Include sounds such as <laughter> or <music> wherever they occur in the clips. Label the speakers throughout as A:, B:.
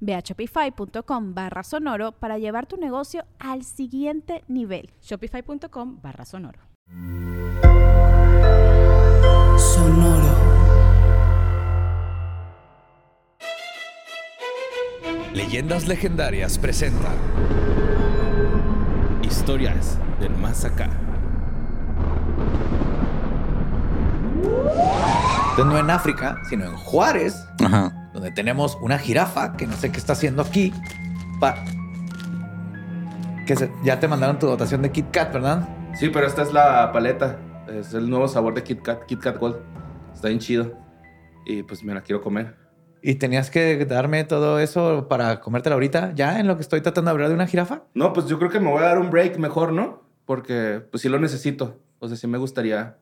A: Ve a shopify.com barra sonoro para llevar tu negocio al siguiente nivel.
B: Shopify.com barra sonoro.
C: Sonoro.
D: Leyendas Legendarias presenta Historias del Más Acá.
E: Entonces no en África, sino en Juárez,
F: Ajá.
E: Donde tenemos una jirafa que no sé qué está haciendo aquí. Pa- que se- ya te mandaron tu dotación de Kit Kat, ¿verdad?
F: Sí, pero esta es la paleta. Es el nuevo sabor de Kit Kat, Kit Kat Gold. Está bien chido. Y pues me la quiero comer.
E: Y tenías que darme todo eso para comértela ahorita, ya en lo que estoy tratando de hablar de una jirafa.
F: No, pues yo creo que me voy a dar un break mejor, ¿no? Porque pues sí lo necesito. O sea, sí me gustaría.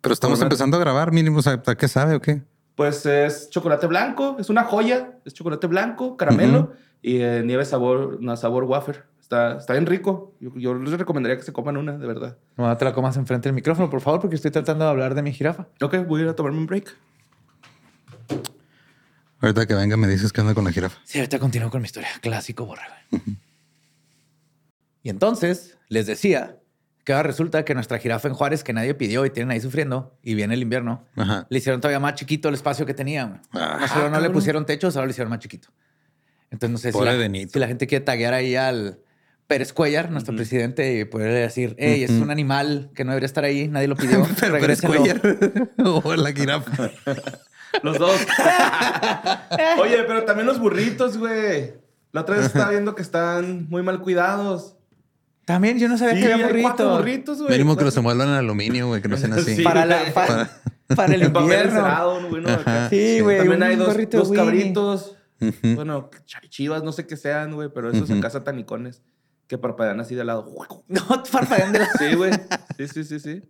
G: Pero estamos empezando a grabar, mínimo, o sea, ¿a qué sabe o qué?
F: Pues es chocolate blanco, es una joya. Es chocolate blanco, caramelo y eh, nieve sabor, una sabor wafer. Está, está bien rico. Yo, yo les recomendaría que se coman una, de verdad.
E: No te la comas enfrente del micrófono, por favor, porque estoy tratando de hablar de mi jirafa.
F: Ok, voy a ir a tomarme un break.
G: Ahorita que venga me dices qué onda con la jirafa.
E: Sí, ahorita continúo con mi historia. Clásico borrego. Y entonces les decía que ahora resulta que nuestra jirafa en Juárez, que nadie pidió y tienen ahí sufriendo, y viene el invierno,
G: Ajá.
E: le hicieron todavía más chiquito el espacio que tenía. güey.
G: Ah,
E: no solo no le pusieron techos, ahora lo hicieron más chiquito. Entonces no sé si la,
G: Benito.
E: si la gente quiere taguear ahí al Pérez Cuellar, nuestro presidente, y poderle decir, hey, es un animal que no debería estar ahí, nadie lo <laughs> pidió,
G: Pero Pérez
E: regréselo".
G: Cuellar. <laughs> <laughs> o la jirafa.
F: Los dos. Oye, pero también los burritos, güey. La otra vez estaba viendo que están muy mal cuidados.
E: También yo no sabía
F: Sí,
E: que había burritos.
F: burritos, güey.
G: Mínimo que los envuelvan en aluminio, güey, que no sean <laughs> así.
F: Sí.
E: Para, la, <laughs> para, para el <laughs> invierno. Sí, güey.
F: También
E: un
F: hay dos, dos cabritos. Bueno, ch- chivas, no sé qué sean, güey, pero esos
G: Ujú.
F: acá satanicones que parpadean así de lado.
E: No, parpadean de la...
F: Sí, güey. Sí, sí, sí, sí.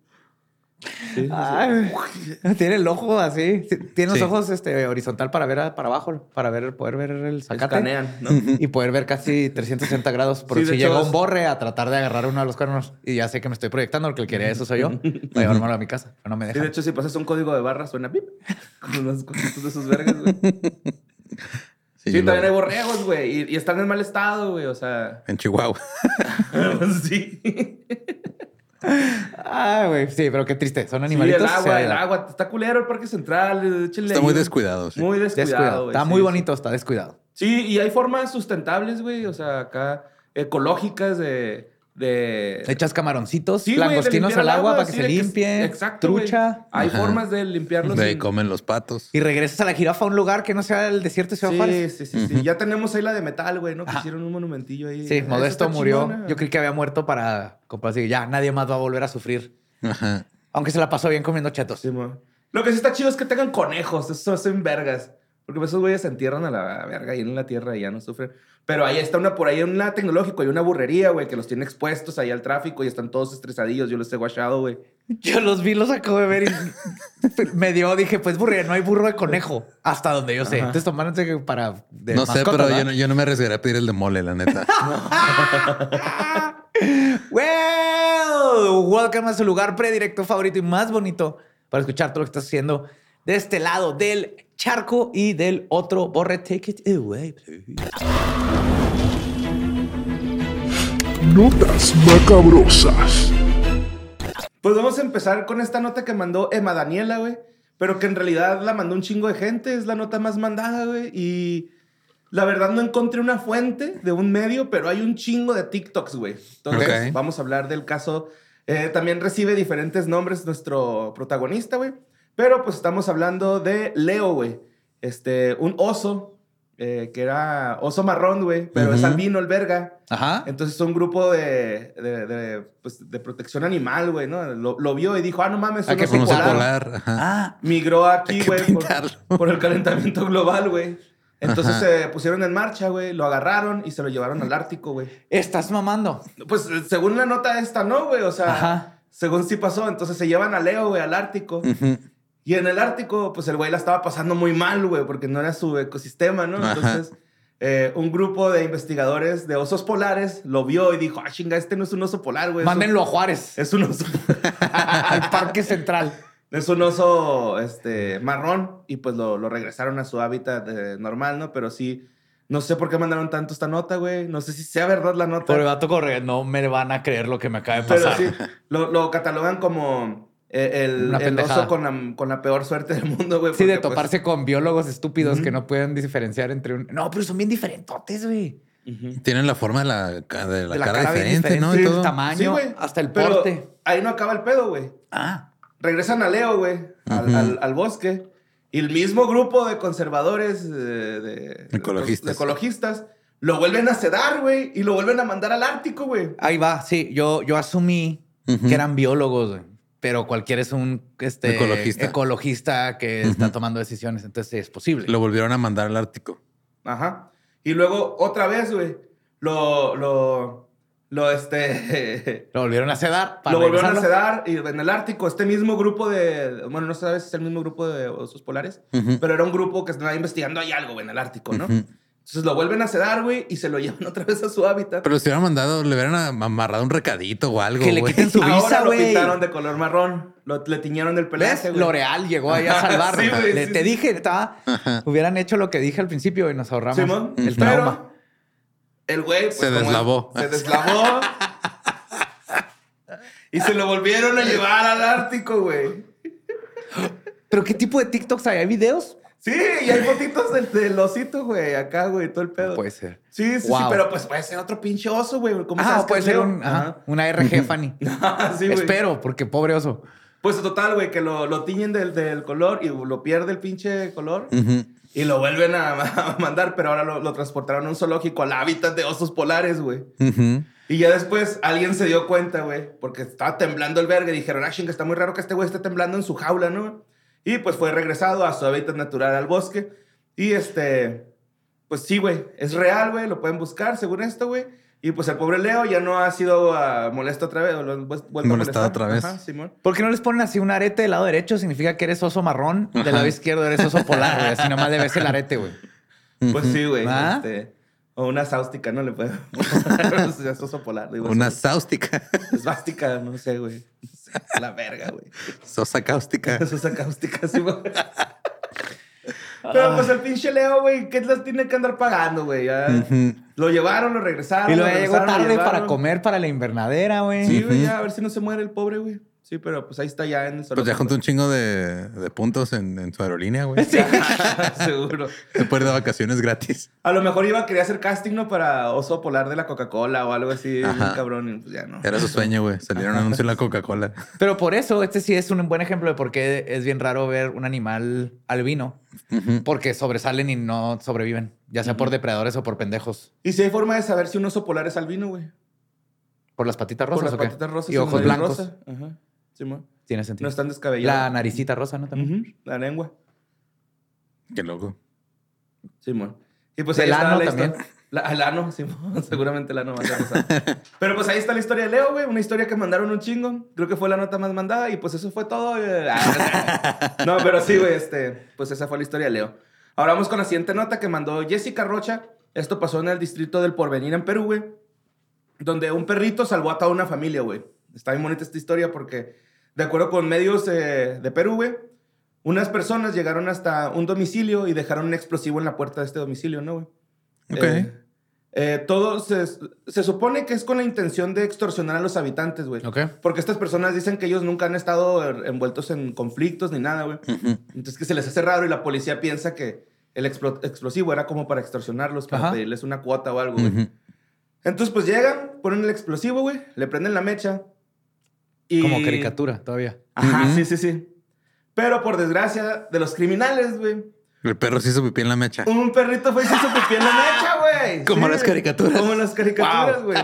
F: Sí, sí, sí.
E: Ay, <laughs> tiene el ojo así. Tiene los ojos este, horizontal para ver a- para abajo, para ver, poder ver el zacate.
F: Escanean, ¿no? <laughs>
E: Y poder ver casi 360 grados. Por si llega un borre a tratar de agarrar uno de los cuernos. Y ya sé que me estoy proyectando, porque el que quería eso soy yo. <laughs> Voy a llevármelo a mi casa. Pero no me
F: Sí,
E: deja.
F: de hecho, si pasas un código de barra, suena pip. Con unos cositos de esos vergas, güey. Sí,
G: Sí,
F: también hay borregos, güey. Y, y están en mal estado, güey. O sea,
G: En Chihuahua.
F: sí.
E: Ah, güey. Sí, pero qué triste. Son
F: Sí,
E: animalitos.
F: el
E: o
F: agua, el agua. Está culero el parque central. échenle
G: Está
F: ahí
G: muy descuidado. sí.
F: Muy descuidado.
E: Descuidado.
F: güey,
E: Está
F: sí,
E: muy
F: sí.
E: bonito, está descuidado.
F: Sí, y hay formas sustentables, güey. O sea, acá ecológicas de. De
E: Echas camaroncitos,
F: Sí,
E: langostinos al agua para que
F: sí,
E: se limpie.
F: Exacto.
E: Trucha.
F: Hay
G: Ajá.
F: formas de limpiarlos.
G: De ahí
F: sin-
G: comen los patos.
E: Y regresas a la jirafa a un lugar que no sea el desierto de Ciudad
F: Sí,
E: Juárez.
F: sí, sí, sí. Ya tenemos ahí la de metal, güey, ¿no? Que hicieron un monumentillo ahí.
E: Sí, Modesto murió.
F: chingona.
E: Yo creí que había muerto para comprar así. Ya nadie más va a volver a sufrir.
G: Ajá.
E: Aunque se la pasó bien comiendo chetos.
F: Sí. Lo que sí está chido es que tengan conejos. Esos hacen vergas. Porque esos güeyes se entierran a la verga y en la tierra y ya no sufren. Pero ahí está una, por ahí una tecnológico y una burrería, güey, que los tiene expuestos ahí al tráfico y están todos estresadillos. Yo los he guachado, güey. <laughs>
E: Yo los vi, los acabo de ver y <laughs> me dio, dije, pues burro, no hay burro de conejo. Hasta donde yo sé.
F: Ajá.
E: Entonces tomándose que para. de
G: No sé, pero yo
E: ¿verdad?
G: no, yo no me arriesgaré a pedir el de mole, la neta. <laughs>
E: Well, welcome a su lugar predirecto favorito y más bonito para escuchar todo lo que estás haciendo de este lado del charco y del otro borre. Take it away, please.
C: Notas macabrosas.
F: Pues vamos a empezar con esta nota que mandó Emma Daniela, güey. Pero que en realidad la mandó un chingo de gente. Es la nota más mandada, güey. Y la verdad no encontré una fuente de un medio, pero hay un chingo de TikToks, güey. Entonces vamos a hablar del caso Eh, también recibe diferentes nombres nuestro protagonista, güey. Pero pues estamos hablando de Leo, güey. Este, un oso, eh, que era oso marrón, güey, pero es
G: Ujú.
F: albino el verga.
E: Ajá.
F: Entonces un grupo de, de, de, pues, de protección animal, güey, ¿no? Lo, lo vio y dijo, ah, no mames,
E: Hay
F: un
E: que
F: polar.
G: polar. ajá.
E: Ah,
F: Migró aquí, güey, por, el calentamiento <laughs> global, güey. Entonces se pusieron en marcha, güey, lo agarraron y se lo llevaron al Ártico, güey.
E: estás mamando.
F: Pues según la nota esta, ¿no, güey? O sea,
E: Ajá.
F: según sí pasó. Entonces se llevan a Leo, güey, al Ártico.
G: Ujú.
F: Y en el Ártico, pues el güey la estaba pasando muy mal, güey, porque no era su ecosistema, ¿no?
G: Ajá.
F: Entonces, eh, un grupo de investigadores de osos polares lo vio y dijo, ah, chinga, este no es un oso polar, güey. un-
E: Mándenlo a Juárez,
F: Es un oso, <laughs>
E: al Parque Central.
F: es un oso este, marrón y pues lo, lo regresaron a su hábitat eh, normal, ¿no? Pero sí, no sé por qué mandaron tanto esta nota, güey. No sé si sea verdad la nota.
E: Por el vato corre, no me van a creer lo que me acaba de
F: Pero
E: pasar.
F: sí, lo, lo catalogan como el,
E: Una
F: el oso con la, con la peor suerte del mundo, güey.
E: Sí, de
F: pues,
E: toparse con biólogos estúpidos que no pueden diferenciar entre un. No, pero son bien diferentotes, güey.
G: Tienen la forma de la, de la
E: De la
G: cara, diferente, ¿no? Y
E: diferente,
G: todo.
E: el tamaño,
F: Sí, güey.
E: hasta el
F: Pero
E: porte.
F: ahí no acaba el pedo, güey.
E: Ah,
F: Regresan a Leo, güey, al,
G: Ujú.
F: al- al bosque. Y el mismo grupo de conservadores, eh, de,
G: Ecologistas.
F: de ecologistas, lo vuelven a sedar, güey, y lo vuelven a mandar al Ártico, güey.
E: ahí va. Sí, yo, yo asumí que eran biólogos, güey. Pero cualquiera es un este,
G: Ecologista.
E: ecologista que está tomando decisiones. Entonces es posible.
G: Lo volvieron a mandar al Ártico.
F: Ajá. Y luego, otra vez, güey, lo, lo, lo, este... <laughs>
E: Lo volvieron a sedar. para
F: Lo volvieron a sedar y en el Ártico, este mismo grupo de, bueno, no sabes si es el mismo grupo de osos polares, pero era un grupo que estaba investigando ahí algo, güey, en el Ártico, ¿no? Entonces lo vuelven a sedar, güey, y se lo <laughs> llevan otra vez a su hábitat.
G: Pero si hubieran mandado, le hubieran amarrado un recadito o algo.
E: Que le quiten su
F: Ahora
E: visa,
F: lo
E: güey.
F: pintaron de color marrón, lo, le tiñeron el
E: ¿Ves?
F: pelaje, güey.
E: L'Oreal llegó ahí a salvarlo.
F: Sí, güey,
E: Le-
F: sí,
E: te
F: sí.
E: dije, estaba, hubieran hecho lo que dije al principio y nos ahorramos
F: Simón,
E: el
F: pero
E: trauma.
F: el güey pues,
G: Se deslavó.
F: Se deslavó. y se lo volvieron a llevar al Ártico, güey.
E: ¿Pero qué tipo de TikToks hay? ¿Hay videos?
F: Sí, y hay fotitos del, del osito, güey, acá, güey, todo el pedo.
E: Puede ser.
F: Sí, sí, sí, pero pues puede ser otro pinche oso, güey. ¿Cómo
E: Ah,
F: sabes que
E: puede ser un, ajá, una RG <laughs> Fanny. <laughs>
F: Sí, güey.
E: Espero, porque pobre oso.
F: Pues total, güey, que lo, lo tiñen del, del color y lo pierde el pinche color. Y lo vuelven a, <laughs> a mandar, pero ahora lo, lo transportaron a un zoológico al hábitat de osos polares, güey. Y ya después alguien se dio cuenta, güey, porque estaba temblando el verga y dijeron, ah, chinga, está muy raro que este güey esté temblando en su jaula, ¿no? Y pues fue regresado a su hábitat natural al bosque. Y este, pues sí, güey, es real, güey, lo pueden buscar según esto, güey. Y pues el pobre Leo ya no ha sido ah, molesto otra vez, o lo han vues- vuelto a
G: Molestado
F: molestar.
G: otra vez.
F: Ajá, Simón.
E: ¿Por qué no les ponen así un arete del lado derecho? Significa que eres oso marrón. Del lado izquierdo eres oso polar, güey. Así nomás le ves el arete, güey.
F: Pues sí, güey.
E: ¿Ah?
F: este, o una sáustica, ¿no? Le pueden <laughs> es oso polar. Digo,
G: Una
F: es-
G: sáustica.
F: Esvástica, no sé, güey. <laughs> La verga, güey.
G: Sosa cáustica. <laughs>
F: Es cáustica, sí, güey. <laughs> Pero pues el pinche Leo, güey, ¿qué las tiene que andar pagando, güey? Ya. Lo llevaron, lo regresaron.
E: Y
F: lo
E: luego llegó
F: lo
E: tarde para comer para la invernadera, güey.
F: Sí, güey, ya, a ver si no se muere el pobre, güey. Sí, pero pues ahí está ya en el
G: Pues ya juntó un chingo de, de puntos en, en su aerolínea, güey. <laughs> <laughs>
F: Seguro.
G: Se puede ir de vacaciones gratis.
F: A lo mejor iba a querer hacer casting, ¿no? Para oso polar de la Coca-Cola o algo así.
G: Ajá.
F: cabrón, y pues ya no.
G: Era su sueño, güey. Salieron anuncios en la Coca-Cola.
E: Pero por eso, este sí es un buen ejemplo de por qué es bien raro ver un animal albino. Porque sobresalen y no sobreviven. Ya sea por depredadores o por pendejos.
F: Y si hay forma de saber si un oso polar es albino, güey.
E: ¿Por las patitas
F: Por
E: rosas
F: las
E: o qué?
F: patitas rosas.
E: Y ojos blancos.
F: rosa. Ajá. Simón.
E: Tiene sentido.
F: No están descabellados.
E: La naricita rosa, ¿no? También.
F: La lengua.
G: Qué loco.
F: Simón. Y pues ahí está
E: ano
F: la
E: también.
F: historia. <laughs> La, el ano, Simón. <laughs> Seguramente el ano más rosa. Pero pues ahí está la historia de Leo, güey. Una historia que mandaron un chingo. Creo que fue la nota más mandada. Y pues eso fue todo. <laughs> No, pero sí, güey. Este, pues esa fue la historia de Leo. Ahora vamos con la siguiente nota que mandó Jessica Rocha. Esto pasó en el distrito del Porvenir en Perú, güey. Donde un perrito salvó a toda una familia, güey. Está bien bonita esta historia porque, de acuerdo con medios eh, de Perú, güey, unas personas llegaron hasta un domicilio y dejaron un explosivo en la puerta de este domicilio, ¿no, güey?
G: Ok.
F: Eh, eh, todo se, se supone que es con la intención de extorsionar a los habitantes, güey.
E: Ok.
F: Porque estas personas dicen que ellos nunca han estado er- envueltos en conflictos ni nada, güey. Entonces que se les hace raro y la policía piensa que el explo- explosivo era como para extorsionarlos, para
E: Ajá.
F: pedirles una cuota o algo, güey. Entonces, pues llegan, ponen el explosivo, güey, le prenden la mecha Y-
E: Como caricatura todavía.
F: Ajá, sí, sí, sí. Pero por desgracia de los criminales, güey.
G: El perro se hizo pipí en la mecha.
F: Un perrito fue y se hizo pipí en la mecha, güey. <laughs>
G: Como las caricaturas.
F: Como las caricaturas, güey.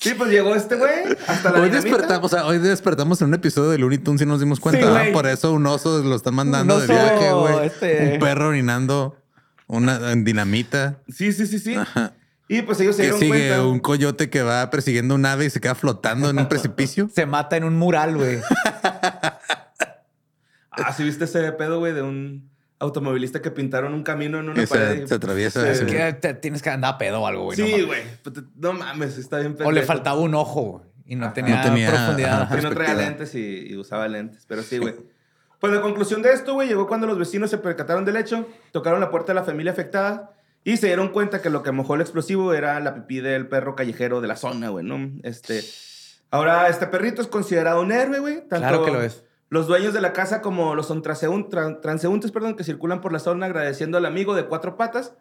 F: Sí, pues llegó este güey hasta la
G: Hoy
F: dinamita.
G: despertamos, o sea, hoy despertamos en un episodio de Looney Tunes y nos dimos cuenta.
E: Sí.
G: Por eso un oso lo están mandando de viaje, güey.
E: este-
G: Un perro orinando una en dinamita.
F: Sí, sí, sí, sí.
G: Ajá.
F: Y pues ellos se dieron
G: sigue
F: cuenta.
G: un coyote que va persiguiendo un ave y se queda flotando en un <laughs> precipicio.
E: Se mata en un mural, güey. <laughs>
F: Ah, ¿sí viste ese pedo, güey, de un automovilista que pintaron un camino en una
G: Y
F: pared?
G: se, se atraviesa.
E: Es
G: güey.
E: que te- tienes que andar a pedo o algo, güey. no
F: Sí,
E: mames.
F: güey. Pues No mames, está bien
E: O le
F: pendejo.
E: faltaba un ojo, güey. Y no tenía,
G: No tenía,
E: profundidad.
G: ajá.
F: No traía lentes y, y usaba lentes, pero sí, güey. Pues la conclusión de esto, güey, llegó cuando los vecinos se percataron del hecho, tocaron la puerta de la familia afectada y se dieron cuenta que lo que mojó el explosivo era la pipí del perro callejero de la zona, güey, ¿no? Este... Ahora, este perrito es considerado un héroe, güey.
E: Claro que lo es.
F: Los dueños de la casa como los son transeún- tran- transeúntes, perdón, que circulan por la zona agradeciendo al amigo de cuatro patas.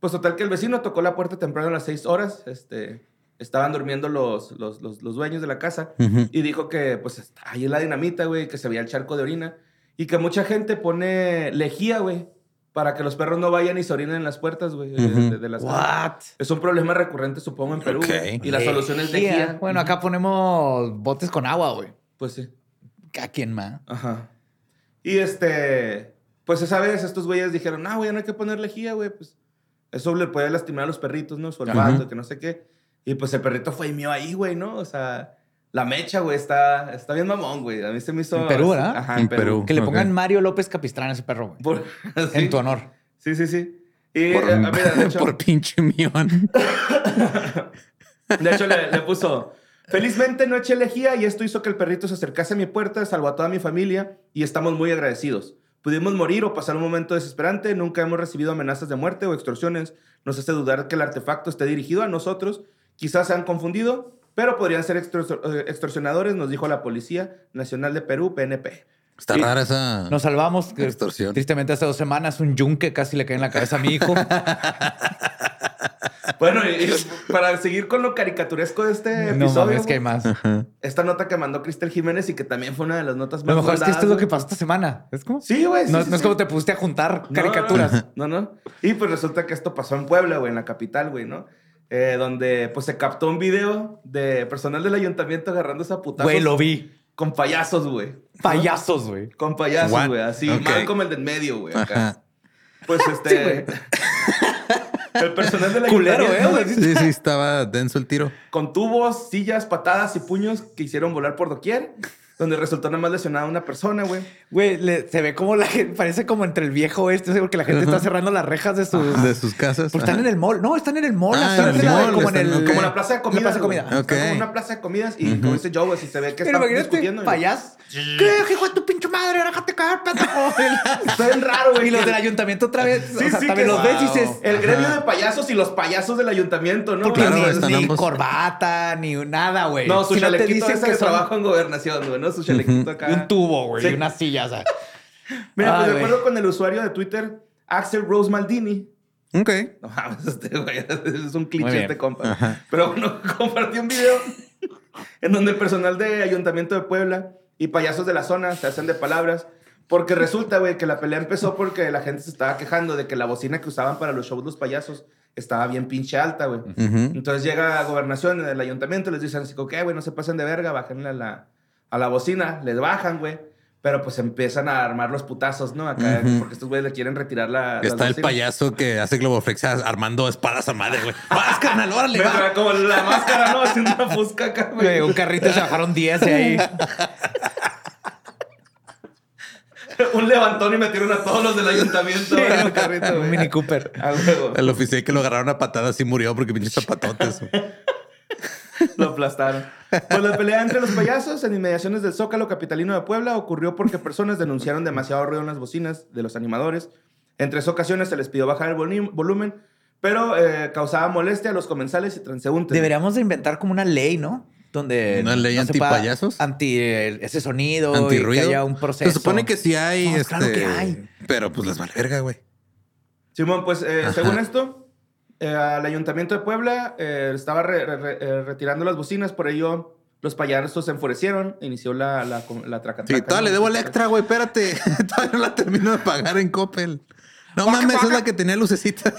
F: Pues total que el vecino tocó la puerta temprano a las seis horas. Este, estaban durmiendo los, los, los, los dueños de la casa.
G: Ujú.
F: Y dijo que, pues, ahí en la dinamita, güey, que se veía el charco de orina. Y que mucha gente pone lejía, güey, para que los perros no vayan y se orinen en las puertas, güey, de- de, de las.
E: What?
F: Es un problema recurrente, supongo, en Perú. Y la solución es
E: Lejía.
F: lejía.
E: Bueno, acá ponemos botes con agua, güey.
F: Pues sí.
E: ¿A quién más?
F: Ajá. Y este, pues esa vez estos güeyes dijeron, no, güey, no hay que poner lejía, güey, pues eso le puede lastimar a los perritos, ¿no? Su olfato, que no sé qué. Y pues el perrito fue y mío ahí, güey, ¿no? O sea, la mecha, güey, está, está bien mamón, güey. A mí se me hizo...
E: En Perú, ¿verdad?
F: Ajá, en,
G: En
F: Perú.
G: Perú.
E: Que le pongan Mario López Capistrán a ese perro, güey.
F: Por- <laughs> sí.
E: En tu honor.
F: Sí, sí, sí. Y,
G: Por,
F: eh, mira, de hecho, <laughs>
G: por pinche mión. <laughs>
F: de hecho le, le puso... Felizmente no eché lejía y esto hizo que el perrito se acercase a mi puerta, salvó a toda mi familia y estamos muy agradecidos. Pudimos morir o pasar un momento desesperante, nunca hemos recibido amenazas de muerte o extorsiones. Nos hace dudar que el artefacto esté dirigido a nosotros. Quizás se han confundido, pero podrían ser eh, extorsionadores, nos dijo la Policía Nacional de Perú, PNP.
G: Está
E: Sí.
G: rara esa
E: Nos salvamos. que
G: extorsión.
E: Tristemente hace dos semanas un yunque casi le cae en la cabeza a mi hijo. <laughs>
F: Bueno, y, y para seguir con lo caricaturesco de este
E: no
F: episodio,
E: mames, que hay más.
F: Esta nota que mandó Cristel Jiménez y que también fue una de las notas más
E: Lo mejor es que esto es lo que pasó esta semana. ¿Es como?
F: Sí, güey. sí,
E: no,
F: sí,
E: no es como te pusiste a juntar
F: No,
E: caricaturas.
F: No, no. Y pues resulta que esto pasó en Puebla, güey, en la capital, güey, ¿no? Eh, donde pues se captó un video de personal del ayuntamiento agarrándose a putazos
E: Güey, lo vi.
F: con payasos, güey.
E: Payasos, güey.
F: Con payasos, güey, así,
G: Ok.
F: mal como el del medio, güey. Pues <laughs> este. <laughs> el personal del
E: Culero,
F: ayuntamiento,
E: ¿eh?
F: güey,
G: Sí, sí, estaba denso el tiro.
F: con tubos, sillas, patadas y puños que hicieron volar por doquier, donde resultó nada más lesionada una persona, güey.
E: Güey, se ve como la gente, parece como entre el viejo este, porque la gente está cerrando las rejas de sus...
G: De sus casas.
E: Pues están
G: Ajá.
E: en el mall. No, están en el mall.
G: Ah,
E: están
G: en el
E: la-
G: mall,
E: como en
G: están-
E: el...
F: Como la plaza de comidas.
E: La plaza de comida.
G: Ok.
F: Está como una plaza de comidas y
G: Ujú.
F: como dice Joe, güey, si se ve que
E: Pero
F: están discutiendo.
E: payas. ¿Qué, hijo de tu pinche madre? Déjate caer, pendejo.
F: Está bien raro, güey.
E: y los del ayuntamiento otra vez.
F: Sí,
E: o sea,
F: sí,
E: también
F: que-
E: los ves y
F: Wow.
E: dices...
F: El gremio de payasos y los payasos del ayuntamiento, ¿no?
E: Porque
G: Claro,
E: ni,
G: están
E: ni
G: ambos.
E: corbata, ni nada, güey.
F: No, su
E: Si te
F: chalequito
E: dicen
F: ese
E: que
F: trabajo en gobernación, güey, ¿no? Su chalequito acá.
E: Y un tubo, güey.
F: Sí.
E: Y una silla, o sea. <laughs>
F: Mira, pues
E: Ay,
F: de acuerdo con el usuario de Twitter, Axel Rose Maldini.
G: Ok. <laughs>
F: No mames, este güey es un cliché este compa.
G: Ajá.
F: Pero bueno, <laughs> compartió un video en donde el personal de Ayuntamiento de Puebla y payasos de la zona se hacen de palabras. Porque resulta, güey, que la pelea empezó porque la gente se estaba quejando de que la bocina que usaban para los shows los payasos estaba bien pinche alta, güey.
G: Ujú.
F: Entonces llega a gobernación, el ayuntamiento, les dicen así, que, güey, no se pasen de verga, bájenle a la, a la bocina, les bajan, güey. Pero pues empiezan a armar los putazos, ¿no? Acá, porque estos güeyes le quieren retirar la.
G: Está el payaso que hace Globoflex armando espadas a madre, güey. <laughs> ¡Vas, carnal! ¡Órale, va!
F: como la máscara, ¿no? Haciendo una fusca acá,
E: Güey,
F: güey.
E: un carrito y se bajaron 10 de ahí. <laughs>
F: un levantón y metieron a todos los del ayuntamiento güey, en el carrito, <laughs>
E: un. Mini Cooper.
F: A huevo.
G: El oficial que lo agarraron a patadas y murió porque pinches zapatotes.
F: Lo aplastaron. Pues la pelea entre los payasos en inmediaciones del Zócalo Capitalino de Puebla ocurrió porque personas denunciaron demasiado ruido en las bocinas de los animadores. En tres ocasiones se les pidió bajar el volumen, pero eh, causaba molestia a los comensales y transeúntes.
E: Deberíamos de inventar como una ley, ¿no? Donde
G: ¿Una ley
E: se pueda-
G: antipayasos?
E: Anti ese sonido. y
G: Antirruido.
E: que haya un proceso.
G: Se supone que sí hay.
E: No,
G: este,
E: claro que hay.
G: Pero pues les vale verga, güey.
F: Simón, pues eh, según esto, eh, al ayuntamiento de Puebla eh, estaba re- re- re- eh, retirando las bocinas, por ello Los payasos se enfurecieron, inició la, la, la.
G: Sí, todavía le debo Electra, güey. Espérate. <laughs> todavía no la termino de pagar en Coppel. No mames, es la que tenía lucecita.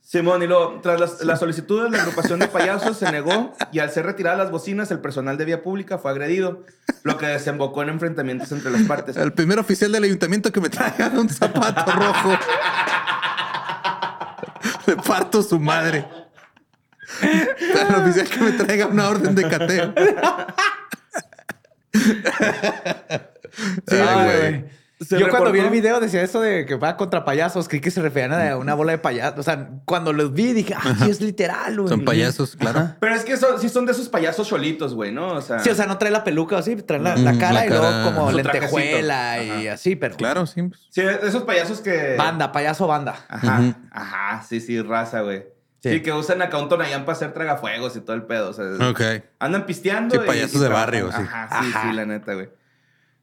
F: Simón, y luego, tras las, las solicitudes, la agrupación de payasos se negó y al ser retiradas las bocinas, el personal de vía pública fue agredido, lo que desembocó en enfrentamientos entre las partes.
G: El primer oficial del ayuntamiento que me traiga un zapato rojo. <laughs> Parto su madre. El oficial que me traiga una orden de cateo.
E: Sí,
G: Ay,
E: güey.
F: Se
E: Yo cuando vi el video decía eso de que va contra payasos, creí que se referían a una bola de payasos. O sea, cuando los vi dije, ah, sí, es literal, güey.
G: Son payasos, claro.
F: Pero es que son, sí son de esos payasos cholitos, güey, ¿no? O sea,
E: Sí, o sea, no trae la peluca o así, trae la, la
G: Mm,
E: cara
G: la
E: y luego
G: cara.
E: como
F: Su
E: lentejuela
F: trajecito.
E: y así, pero.
G: Claro, sí. pues.
F: sí, de esos payasos que...
E: Banda, payaso banda.
F: Ajá, ajá, sí, sí, raza, güey.
E: Sí.
F: Sí. que usan acá un Tonayán para hacer tragafuegos y todo el pedo. O sea,
G: Ok.
F: andan pisteando.
G: Sí,
F: y-
G: payasos
F: y
G: de barrio, sí.
F: Ajá, sí,
E: Ajá.
F: sí, la neta, güey.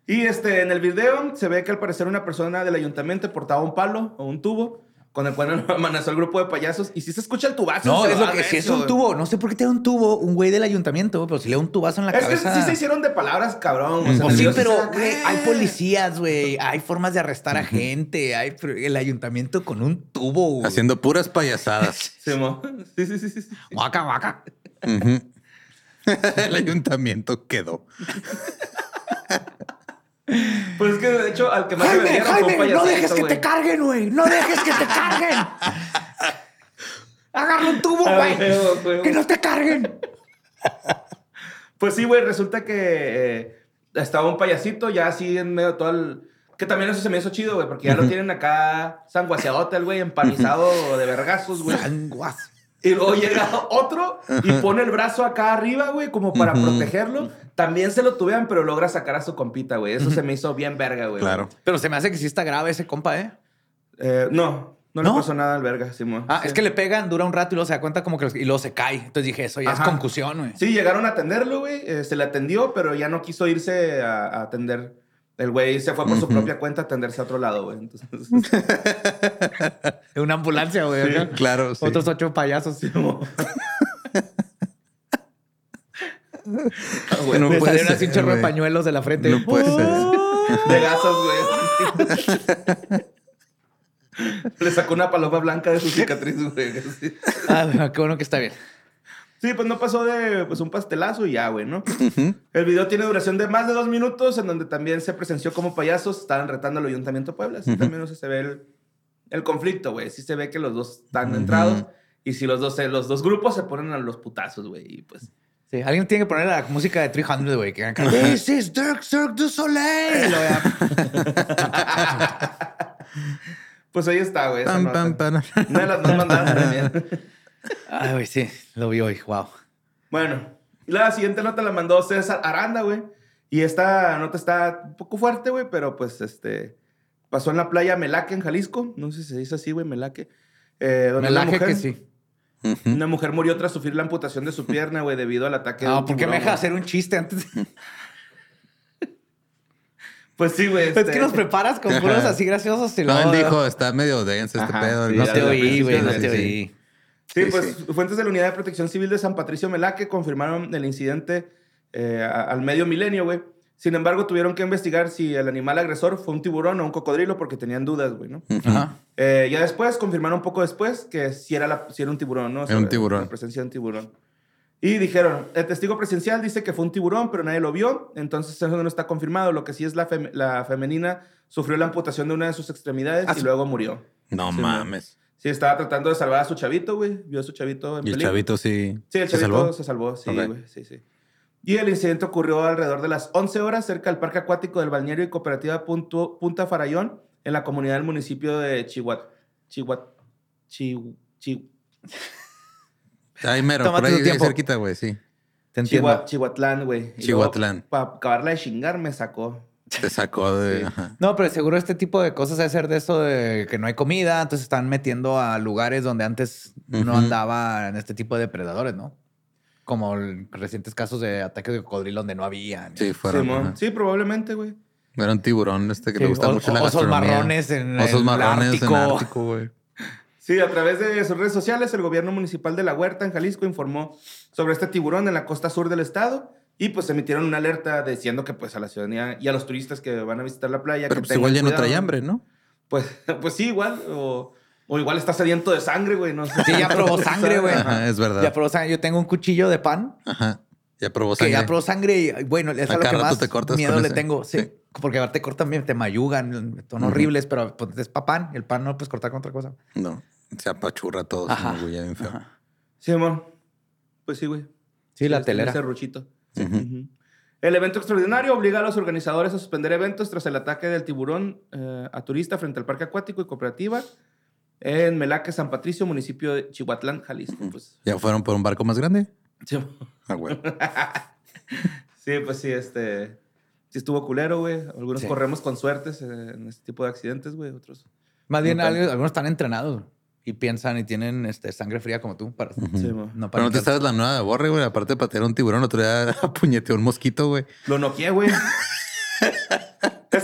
F: Y este, en el video se ve que al parecer una persona del ayuntamiento portaba un palo o un tubo con el cual <laughs> amenazó al grupo de payasos. Y si se escucha el tubazo.
E: No, es lo que si es un tubo. No sé por qué tiene un tubo, un güey del ayuntamiento, pero si le da un tubazo en la
F: Es que
E: cabeza.
F: sí se hicieron de palabras, cabrón. O sea,
E: Pues
F: el
E: sí, pero güey, hay policías, güey. Hay formas de arrestar a gente. Hay el ayuntamiento con un tubo. güey.
G: Haciendo puras payasadas. <laughs>
F: Sí, mo. sí, sí, sí, sí.
E: Guaca, guaca.
G: Ujú. <laughs> El ayuntamiento quedó.
F: Pues es que de hecho al que más se
E: Jaime,
F: fue un
E: Jaime, no dejes que te carguen, güey. No dejes que te carguen. Agarra un tubo, güey. Que no te carguen.
F: Pues sí, güey, resulta que eh, estaba un payasito ya así en medio de todo el... Que también eso se me hizo chido, güey, porque ya lo tienen acá sanguaseadote el güey, empanizado de vergazos, güey.
E: Sanguas.
F: Y luego llega otro y pone el brazo acá arriba, güey, como para protegerlo. También se lo tuvean, pero logra sacar a su compita, güey. Eso se me hizo bien verga, güey.
G: Claro.
E: Pero se me hace que sí está grave ese compa, ¿eh?
F: Eh, no, no,
E: ¿No?
F: le pasó nada al verga, Simón.
E: Ah,
F: Sí.
E: es que le pegan, dura un rato y luego se da cuenta como que... los- Y luego se cae. Entonces dije, eso ya
F: Ajá.
E: es concusión, güey.
F: Sí, llegaron a atenderlo, güey. eh, se le atendió, pero ya no quiso irse a, a atender. El güey se fue por su propia cuenta a atenderse a otro lado, güey. Entonces,
E: En <laughs> una ambulancia, güey.
F: Sí.
G: Claro, sí.
E: Otros ocho payasos. <laughs>
F: Ah, <laughs> güey,
G: No
E: Me salieron así un chorro de pañuelos de la frente.
G: No puede ser. <laughs>
F: de gasos, güey. Le sacó una paloma blanca de su cicatriz, güey.
E: Ah, qué bueno que está bien.
F: Sí, pues no pasó de pues, un pastelazo y ya, güey, ¿no? El video tiene duración de más de dos minutos, en donde también se presenció como payasos estaban retando al Ayuntamiento de Puebla. Así también o sea, se ve el, el conflicto, güey. Sí se ve que los dos están
G: Ujú.
F: entrados y si los dos, se- los dos grupos se ponen a los putazos, güey. Y pues...
E: Sí, alguien tiene que poner la música de 300, güey. Que This is Dirk Cirque du Soleil. <laughs>
F: Pues ahí está, güey.
G: Pam, pam, pam.
F: Una de las más mandadas también. <laughs>
E: Ay, güey, sí. Lo vi hoy. Wow.
F: Bueno, la siguiente nota la mandó César Aranda, güey. Y esta nota está un poco fuerte, güey, pero pues este. Pasó en la playa Melaque, en Jalisco. No sé si se dice así, güey, Melaque. Eh, donde
E: Me
F: una
E: laje
F: mujer,
E: que sí.
F: Una mujer murió tras sufrir la amputación de su <laughs> pierna, güey, debido al ataque de
E: No, ¿por qué me deja hacer un chiste antes? <laughs>
F: Pues sí, güey.
E: Es
F: este-
E: que nos preparas con puros
G: Ajá.
E: así graciosos y
G: No, él dijo, está medio denso este
F: Ajá,
G: pedo.
F: sí,
E: No te oí, güey. No te oí.
F: Sí,
G: Sí,
F: pues fuentes de la Unidad de Protección Civil de San Patricio Melaque confirmaron el incidente eh, al medio milenio, güey. Sin embargo, tuvieron que investigar si el animal agresor fue un tiburón o un cocodrilo porque tenían dudas, güey, ¿no?
E: Ajá.
F: Eh, ya después, confirmaron un poco después que sí era, la, sí era un tiburón, ¿no? O
G: Era un tiburón.
F: La presencia de un tiburón. Y dijeron, el testigo presencial dice que fue un tiburón, pero nadie lo vio, entonces eso no está confirmado. Lo que sí es la, fem- la femenina sufrió la amputación de una de sus extremidades
E: Ah,
F: y luego murió.
G: No
F: Sí,
G: mames.
F: Sí, estaba tratando de salvar a su chavito, güey. Vio a su chavito en
G: Y el chavito sí.
F: Sí, el
G: ¿se
F: chavito
G: salvó?
F: se salvó, sí, güey, sí, sí. Y el incidente ocurrió alrededor de las 11 horas cerca del parque acuático del balneario y cooperativa Punto- Punta Farallón en la comunidad del municipio de Chihuat... Chihuat... Chihu- Chi- <laughs>
G: Ahí mero,
E: Tómate
G: por ahí, ahí cerquita, güey, sí.
E: Te entiendo.
F: Chihua- Chihuatlán, güey.
G: Chihuatlán.
F: Para acabarla de chingar, me sacó.
G: Te sacó de...
F: Sí.
E: No, pero seguro este tipo de cosas debe ser de eso de que no hay comida, entonces están metiendo a lugares donde antes no
G: Ujú.
E: andaban este tipo de depredadores, ¿no? Como el- recientes casos de ataques de cocodrilo donde no había.
G: Sí, fueron.
F: Simón.
G: ajá.
F: Sí, probablemente, güey.
G: Era un tiburón este que
E: Sí,
G: le gusta
E: o-
G: mucho la
E: osos marrones en
G: Osos
E: el
G: marrones
E: Ártico.
G: en Ártico, güey.
F: Sí, a través de sus redes sociales, el gobierno municipal de La Huerta, en Jalisco, informó sobre este tiburón en la costa sur del estado y pues emitieron una alerta diciendo que pues a la ciudadanía y a los turistas que van a visitar la playa...
G: Pero
F: que
G: pues igual ya
F: tengan
G: no trae
F: cuidado.
G: hambre, ¿no?
F: Pues, <laughs> pues sí, igual. O, o igual está sediento de sangre, güey. No sé.
E: Sí, ya probó <laughs> sangre, güey.
G: Ajá, es verdad.
E: Ya probó sangre. Yo tengo un cuchillo de pan
G: Ajá. Ya probó
E: que
G: sangre.
E: ya probó sangre y bueno, es a lo que más
G: te cortas
E: miedo le
G: ese.
E: tengo. Sí.
G: Sí.
E: Porque ahora te cortan bien, te mayugan, son
G: Ujú.
E: horribles, pero pues, es para pan. El pan no lo puedes cortar con otra cosa.
G: No, se apachurra todo.
E: Ajá.
G: Ajá. Güey, ya bien feo.
E: Ajá.
F: Sí, amor. Pues sí, güey.
E: Sí, la
F: está en
E: telera.
F: Ese ruchito. El evento extraordinario obliga a los organizadores a suspender eventos tras el ataque del tiburón eh, a turista frente al parque acuático y cooperativa en Melaque, San Patricio, municipio de Chihuatlán, Jalisco. Pues,
G: ¿Ya fueron por un barco más grande?
F: sí,
G: Ah, güey. <laughs>
F: sí, pues sí, este... Sí estuvo culero, güey. Algunos
E: Sí.
F: corremos con suertes en este tipo de accidentes, güey. Otros...
E: Más bien,
F: No
E: algunos están entrenados y piensan y tienen este, sangre fría como tú. Para,
F: Sí, mo.
E: no
G: Pero
E: para
G: no te sabes la nueva de Borre, güey. Aparte de patear un tiburón, otro día <laughs> puñeteó un mosquito, güey.
F: Lo noqueé, güey. <laughs>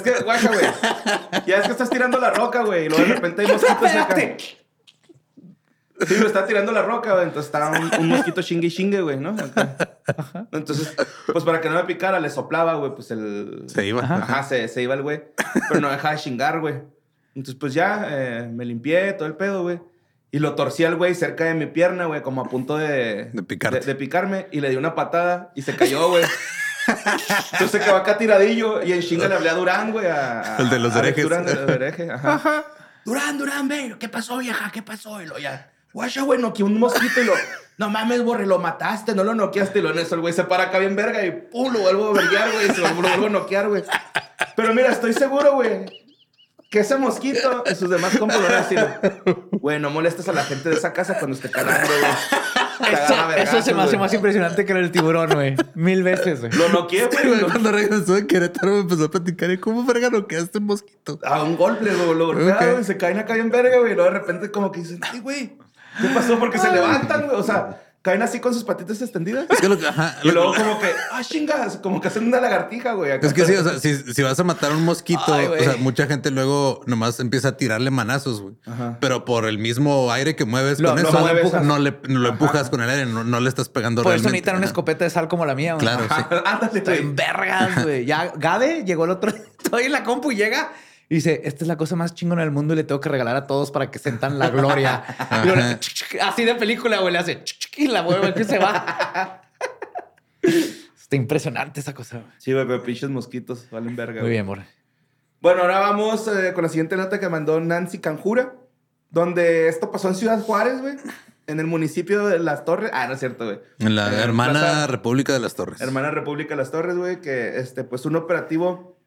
F: es que, guacha, güey. Ya es que estás tirando la roca, güey. Y luego de repente hay mosquitos acá. Sí, lo está tirando la roca, güey. Entonces está un, un mosquito chingue y chingue, güey, ¿no? Acá. Entonces, pues para que no me picara, le soplaba, güey, pues el...
G: Se iba.
F: Ajá, se, se iba el güey. Pero no dejaba de chingar, güey. Entonces, pues ya eh, me limpié todo el pedo, güey. Y lo torcí al güey cerca de mi pierna, güey, como a punto de...
G: De.
F: De, de picarme. Y le di una patada y se cayó, güey. Entonces se quedó acá tiradillo y en chinga le hablé a Durán, güey. A, a-
G: El de los herejes.
F: Durán, de los herejes, ajá. Durán, Durán, ve, ¿qué pasó, vieja? ¿Qué pasó? Y lo ya. Guacha, güey, noqueé un mosquito y lo. No mames, borre, lo mataste, no lo noqueaste. Y lo en eso el güey se para acá bien verga y pum, lo vuelvo a verguear, güey. Se lo, vuelvo a noquear, güey. Pero mira, estoy seguro, güey, que ese mosquito y sus demás compas lo van a decir, güey, no molestes a la gente de esa casa cuando esté cagando, güey.
E: Eso, se me hace más impresionante que lo del tiburón, güey. Mil veces, güey.
F: Lo noqueé,
G: Sí,
F: güey. lo-
G: Cuando regresó de Querétaro me empezó a platicar. ¿Y cómo verga no quedaste un mosquito?
F: A un golpe, lo, lo golpea,
G: Ok.
F: güey, se caen acá bien verga, güey. Y luego de repente como que dicen, ay, güey, ¿qué pasó? Porque se levantan, güey. O sea, caen así con sus patitas extendidas.
G: Es que lo que... Ajá,
F: Y
G: lo-
F: luego como que, ah, chingas, como que hacen una lagartija, güey. acá.
G: Es que sí, o sea, si, si vas a matar a un mosquito,
E: Ay,
G: o sea, mucha gente luego nomás empieza a tirarle manazos, güey.
F: Ajá.
G: Pero por el mismo aire que mueves
E: Lo-
G: con
E: lo
G: eso,
F: mueves,
G: no, le, no lo empujas con el aire, no, no le estás pegando
E: Por eso
G: realmente.
E: necesitan una escopeta de sal como la mía, güey.
G: Claro, sí.
F: Ándale,
E: Estoy
F: güey.
E: en vergas, güey. Ya Gabe llegó el otro día, <laughs> estoy en la compu y llega y dice, esta es la cosa más chingona del mundo y le tengo que regalar a todos para que sentan la gloria. Y luego le- así de película, güey, le hace y la mueve que se va. <laughs> Está impresionante esa cosa, güey.
F: Sí, güey, pero pinches mosquitos, valen verga.
E: Muy bien, amor.
F: Bueno, ahora vamos eh, con la siguiente nota que mandó Nancy Canjura, donde esto pasó en Ciudad Juárez, güey, en el municipio de Las Torres. Ah, no es cierto, güey.
G: En la
F: Eh,
G: hermana
F: Plaza-
G: República de las Torres.
F: Hermana República de Las Torres, güey, que este, pues un operativo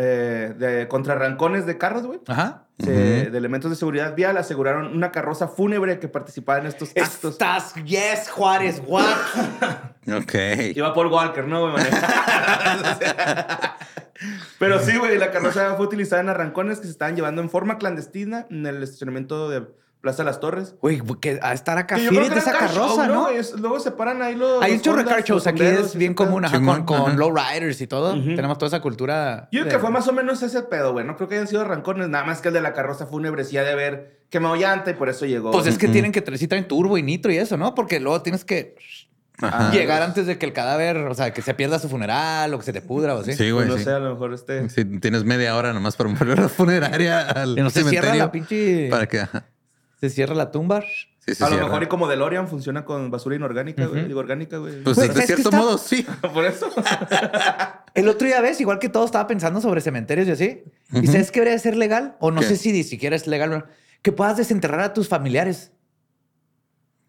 F: eh, de contra rancones de carros, güey.
E: Ajá.
F: Se-. De elementos de seguridad vial aseguraron una carroza fúnebre que participaba en estos actos.
E: Estás, yes, Juárez, what?
G: Ok.
F: Iba Paul Walker, ¿no, güey? <laughs> Pero sí, güey, la carroza fue utilizada en arrancones que se estaban llevando en forma clandestina en el estacionamiento de Plaza Las Torres.
E: Güey, que a estar acá
F: Que yo creo
E: feeling
F: que
E: de esa
F: show,
E: carroza, ¿no?
F: Es- Luego se paran ahí los.
E: Hay un chorro de
F: Hondas,
E: car shows.
F: los
E: Aquí es bien común, ajá, con, con lowriders y todo. Tenemos toda esa cultura.
F: Yo creo
E: de-
F: que fue más o menos ese pedo, güey. No creo que hayan sido rancones, nada más que el de la carroza fúnebre sí ha de haber quemado llanta y por eso llegó.
E: Pues es que tienen que traer, sí traen turbo y nitro y eso, ¿no? Porque luego tienes que
G: Ajá.
E: llegar antes de que el cadáver, o sea, que se pierda su funeral o que se te pudra o así.
G: Sí,
F: Pues
G: güey.
F: no
G: sí.
F: sé, a lo mejor este.
G: Sí, tienes media hora nomás para mover la funeraria al
E: Que no se cierra la pinche.
G: Para que... ajá.
E: Se cierra la tumba.
G: Sí,
F: a lo
G: cierra.
F: mejor y como DeLorean funciona con basura inorgánica, güey. Digo, orgánica, güey.
G: Pues
E: Güey,
G: de
E: ¿sabes qué
G: cierto
E: está-
G: modo, sí. <laughs>
F: por eso. <laughs>
E: El otro día ves, igual que todo estaba pensando sobre cementerios y así. ¿Y sabes qué debería ser legal? O no
G: ¿Qué?
E: sé si ni siquiera es legal. Que puedas desenterrar a tus familiares.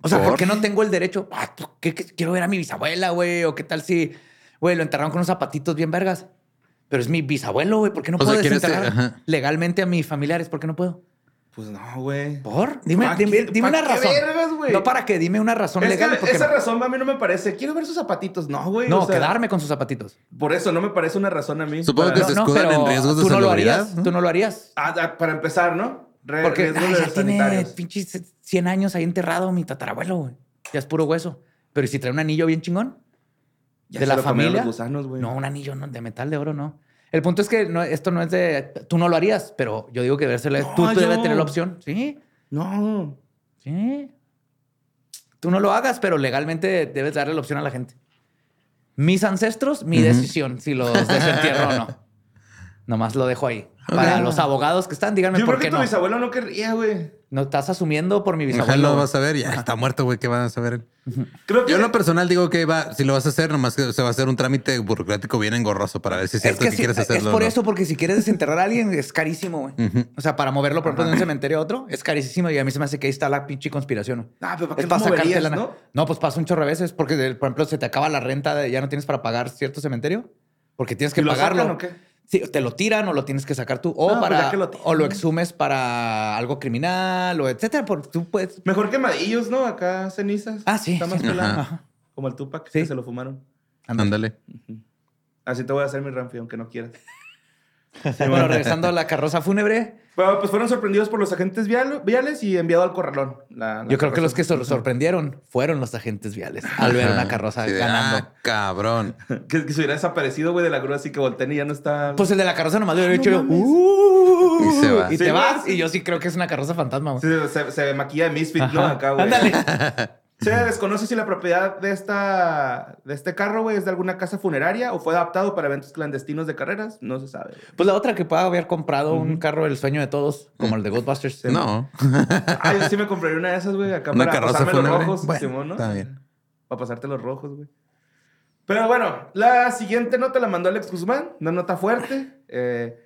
E: O sea,
G: ¿Por?
E: ¿por qué no tengo el derecho? Ah, pues, ¿qué- qué- quiero ver a mi bisabuela, güey. O qué tal si, güey, lo enterraron con unos zapatitos bien vergas. Pero es mi bisabuelo, güey. ¿Por qué no
G: O
E: puedo
G: ¿quieres-
E: desenterrar legalmente a mis familiares? ¿Por qué no puedo?
F: Pues no, güey.
E: ¿Por? Dime,
F: ¿Pa'
E: dime,
F: qué-
E: una
F: qué
E: razón.
F: vergas, güey?
E: no para que dime una razón
F: Es
E: legal.
F: que esa
E: no,
F: razón a mí no me parece. Quiero ver sus zapatitos. No, güey.
E: no
F: o sea,
E: quedarme con sus zapatitos.
F: Por eso no me parece una razón a mí.
G: Supongo
F: para-
G: que se escudan en riesgos de
E: tú no lo harías. Tú no lo harías.
F: Ah, ah, para empezar, ¿no? Re-
E: Porque ay, ya tiene pinches 100 años ahí enterrado mi tatarabuelo, güey. Ya es puro hueso. Pero ¿y si trae un anillo bien chingón?
F: Ya
E: de
F: se
E: la
F: lo
E: familia.
F: los gusanos, güey.
E: No, un anillo no, de metal de oro, no. El punto es que no, esto no es de... Tú no lo harías, pero yo digo que debe ser...
F: No,
E: tú, tú debes tener la opción. Sí.
F: No.
E: Sí. Tú no lo hagas, pero legalmente debes darle la opción a la gente. Mis ancestros, mi decisión si los desentierro o no. <laughs> Nomás lo dejo ahí. Para los abogados que están, díganme
F: Yo
E: por
F: creo que
E: qué
F: tu
E: no.
F: bisabuelo no querría, güey.
E: No estás asumiendo por mi
G: Ojalá
E: bisabuelo.
G: lo vas a ver, ya está muerto, güey. ¿Qué vas a ver?
F: Creo que
G: Yo en lo personal digo que va, si lo vas a hacer, nomás que se va a hacer un trámite burocrático bien engorroso para ver si es
E: Es
G: cierto
E: que
G: que,
E: sí,
G: quieres
E: es
G: hacerlo.
E: por
G: o no.
E: eso, porque si quieres desenterrar a alguien es carísimo, güey. O sea, para moverlo, por ejemplo, de un cementerio a otro, es carísimo y a mí se me hace que ahí está la pinche conspiración.
F: Ah, pero ¿para
E: Es
F: qué
E: para sacarte lana.
F: no?
E: No, pues pasa un chorro veces porque, por ejemplo, se te acaba la renta, de- ya no tienes para pagar cierto cementerio porque tienes que
F: ¿Y lo
E: pagarlo.
F: sacan o qué?
E: Sí, te lo tiran o lo tienes que sacar tú o
F: pues
E: para
F: lo
E: o lo exhumes para algo criminal o etcétera. Porque tú puedes.
F: Mejor quemadillos, ¿no? Acá cenizas.
E: Ah, sí,
F: Está más
E: sí.
F: pelado.
E: Ajá.
F: Como el Tupac,
E: Sí.
F: que se lo fumaron.
G: Ándale.
F: Así te voy a hacer mi Ramfi, aunque no quieras. <laughs>
E: Bueno, regresando a la carroza fúnebre,
F: Bueno, pues fueron sorprendidos por los agentes vial- viales y enviado al corralón. La- la
E: yo creo que los que se sorprendieron fueron los agentes viales al ver una carroza
G: Sí,
E: ganando.
G: Ah, cabrón. <laughs>
F: Que, que se hubiera desaparecido, güey, de la grúa, así que volteen y ya no está.
E: Pues el de la carroza nomás le hubiera
F: No
E: dicho. "Uh",
G: Y se va.
E: Y
F: Sí,
E: te vas.
F: sí.
E: Y yo sí creo que es una carroza fantasma. güey.
F: Sí, se, se maquilla de Misfit, ¿no? Acá, güey.
E: Ándale. <laughs>
F: Se desconoce si la propiedad de esta de este carro, güey, es de alguna casa funeraria o fue adaptado para eventos clandestinos de carreras. No se sabe.
E: Pues la otra que pueda haber comprado un carro del sueño de todos, como el de Ghostbusters.
G: No.
F: Ah, yo sí me compraría una de esas, güey, acá
G: Una
F: para pasarme los rojos,
G: Bueno,
F: Simón, ¿no?
G: está bien.
F: Para pasarte los rojos, güey. Pero bueno, la siguiente nota la mandó Alex Guzmán, una nota fuerte. Eh,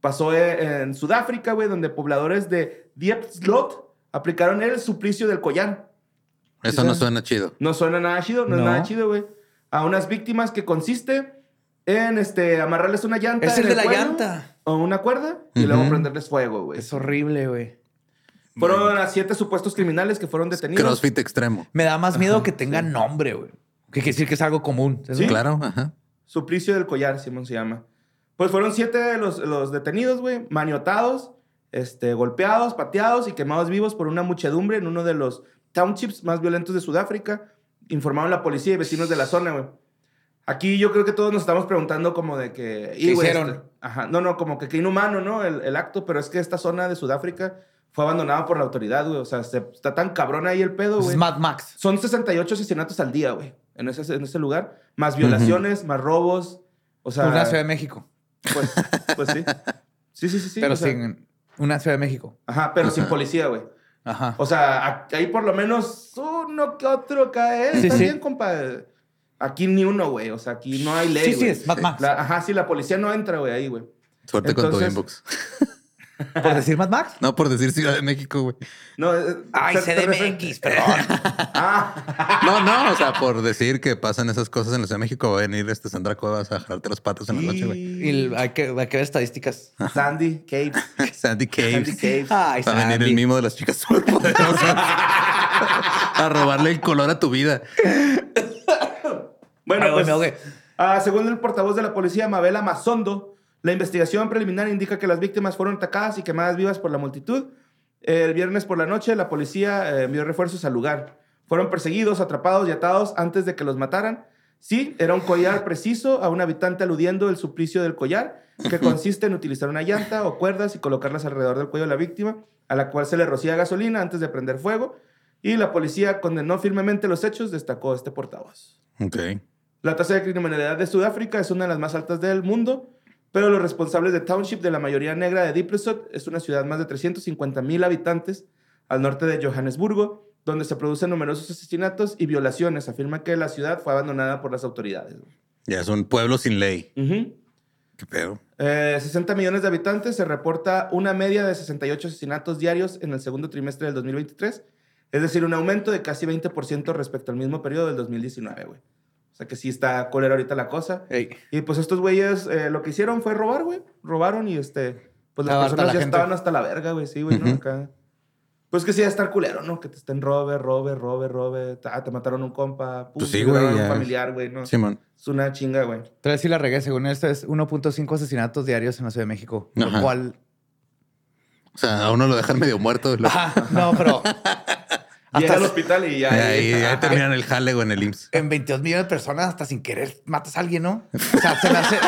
F: pasó eh, en Sudáfrica, güey, donde pobladores de Diepslot aplicaron el suplicio del collar.
G: Eso no suena chido.
F: No suena nada chido, no, es nada chido, güey. A unas víctimas que consiste en este amarrarles una llanta.
E: Es
F: en
E: el de la
F: cuello
E: llanta.
F: O una cuerda y luego prenderles fuego, güey.
E: Es horrible, güey.
F: Fueron a siete supuestos criminales que fueron detenidos.
G: Crossfit extremo.
E: Me da más miedo que tenga nombre, güey. Que quiere decir que es algo común.
F: Sí.
G: Claro, ajá.
F: Suplicio del collar, Simón se llama. Pues fueron siete los, los detenidos, güey, maniotados, este, golpeados, pateados y quemados vivos por una muchedumbre en uno de los townships más violentos de Sudáfrica, informaron la policía y vecinos de la zona, güey. Aquí yo creo que todos nos estamos preguntando como de que...
E: ¿Qué
F: güey,
E: hicieron?
F: este- ajá, no, no, como que qué inhumano, ¿no? El, el acto, pero es que esta zona de Sudáfrica fue abandonada por la autoridad, güey. O sea, se- está tan cabrón ahí el pedo,
E: Es
F: güey.
E: Mad Max.
F: Son 68 asesinatos al día, güey, en ese, en ese lugar. Más violaciones, más robos. O sea,
E: una Ciudad de México.
F: pues, pues sí. Sí, sí, sí, sí.
E: pero
F: o sea,
E: sin una Ciudad de México.
F: Ajá, pero sin policía, güey.
E: Ajá.
F: O sea, ahí por lo menos uno que otro cae.
E: Sí,
F: Está
E: sí.
F: bien, compa. Aquí ni uno, güey. O sea, aquí no hay ley,
E: Sí, sí, es Mad Max.
F: La- ajá, sí, la policía no entra, güey, ahí, güey.
G: Suerte con tu inbox.
E: ¿Por decir Mad Max?
G: No por decir Ciudad de México, güey.
F: No, eh,
E: Ay, CDMX, perdón. <laughs>
F: Ah,
G: No, no, o sea, por decir que pasan esas cosas en la Ciudad de México, va a venir este Sandra Cuevas a jalarte los patos en la noche, güey.
E: Y hay, que, hay que ver estadísticas.
F: Sandy, Caves. <laughs>
G: Sandy Caves.
F: Sandy Caves.
E: Ay,
G: Va a venir el mimo de las chicas superpoderosas a robarle el color a tu vida.
F: Bueno,
E: Ay,
F: pues,
E: me ahogué.
F: ah, según el portavoz de la policía, Mabela Mazondo, la investigación preliminar indica que las víctimas fueron atacadas y quemadas vivas por la multitud. El viernes por la noche, la policía eh, envió refuerzos al lugar. Fueron perseguidos, atrapados y atados antes de que los mataran. Sí, era un collar preciso a un habitante aludiendo el suplicio del collar, que <laughs> consiste en utilizar una llanta o cuerdas y colocarlas alrededor del cuello de la víctima, a la cual se le rocía gasolina antes de prender fuego. Y la policía condenó firmemente los hechos, destacó este portavoz.
G: Ok.
F: La tasa de criminalidad de Sudáfrica es una de las más altas del mundo, pero los responsables de Township de la mayoría negra de Diplesot es una ciudad más de 350 mil habitantes al norte de Johannesburgo, donde se producen numerosos asesinatos y violaciones. Afirma que la ciudad fue abandonada por las autoridades.
G: Ya es un pueblo sin ley.
F: Ujú.
G: Qué pedo.
F: Eh, 60 millones de habitantes, se reporta una media de 68 asesinatos diarios en el segundo trimestre del 2023, es decir, un aumento de casi 20% respecto al mismo periodo del 2019, güey. O sea que sí está colera ahorita la cosa.
E: Ey.
F: Y pues estos güeyes eh, lo que hicieron fue robar, güey. Robaron y este. Pues las personas
E: la
F: ya
E: gente.
F: estaban hasta la verga, güey. Sí, güey, ¿no? Acá. Pues que sí, debe estar culero, ¿no? Que te estén robe, robe, robe, robe. Ah, te mataron un compa. pum,
G: Pues sí, güey,
F: a un familiar, güey, ¿no?
G: Simón.
F: Es una chinga, güey.
E: Vez sí la regué. Según esto es 1.5 asesinatos diarios en la Ciudad de México.
G: Ajá.
E: Lo cual...
G: O sea, a uno lo dejan medio muerto. y lo-
E: Ajá, no, pero... <laughs>
F: Llega
E: hasta
F: al hospital y ya.
G: ahí, ahí
F: Ajá.
G: terminan el jale güey, en el IMSS.
E: en 22 millones de personas, hasta sin querer, matas a alguien, ¿no? O sea, se me hace,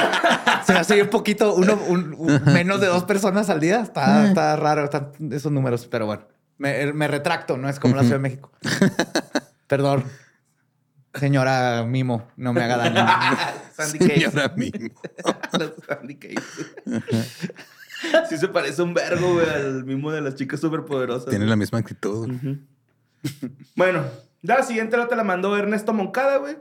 E: se me hace un poquito, uno, un- un- menos de dos personas al día. Está, está raro están esos números, pero bueno. Me, me retracto, no es como la Ciudad de México. Perdón. Señora Mimo, no me haga daño. <laughs>
F: Sandy Case.
G: Señora mismo.
F: Sandy Case. Sí se parece un vergo, güey, al mismo de las chicas superpoderosas.
G: Tiene la misma actitud. <laughs>
F: Bueno, la siguiente nota la mandó Ernesto Moncada, güey.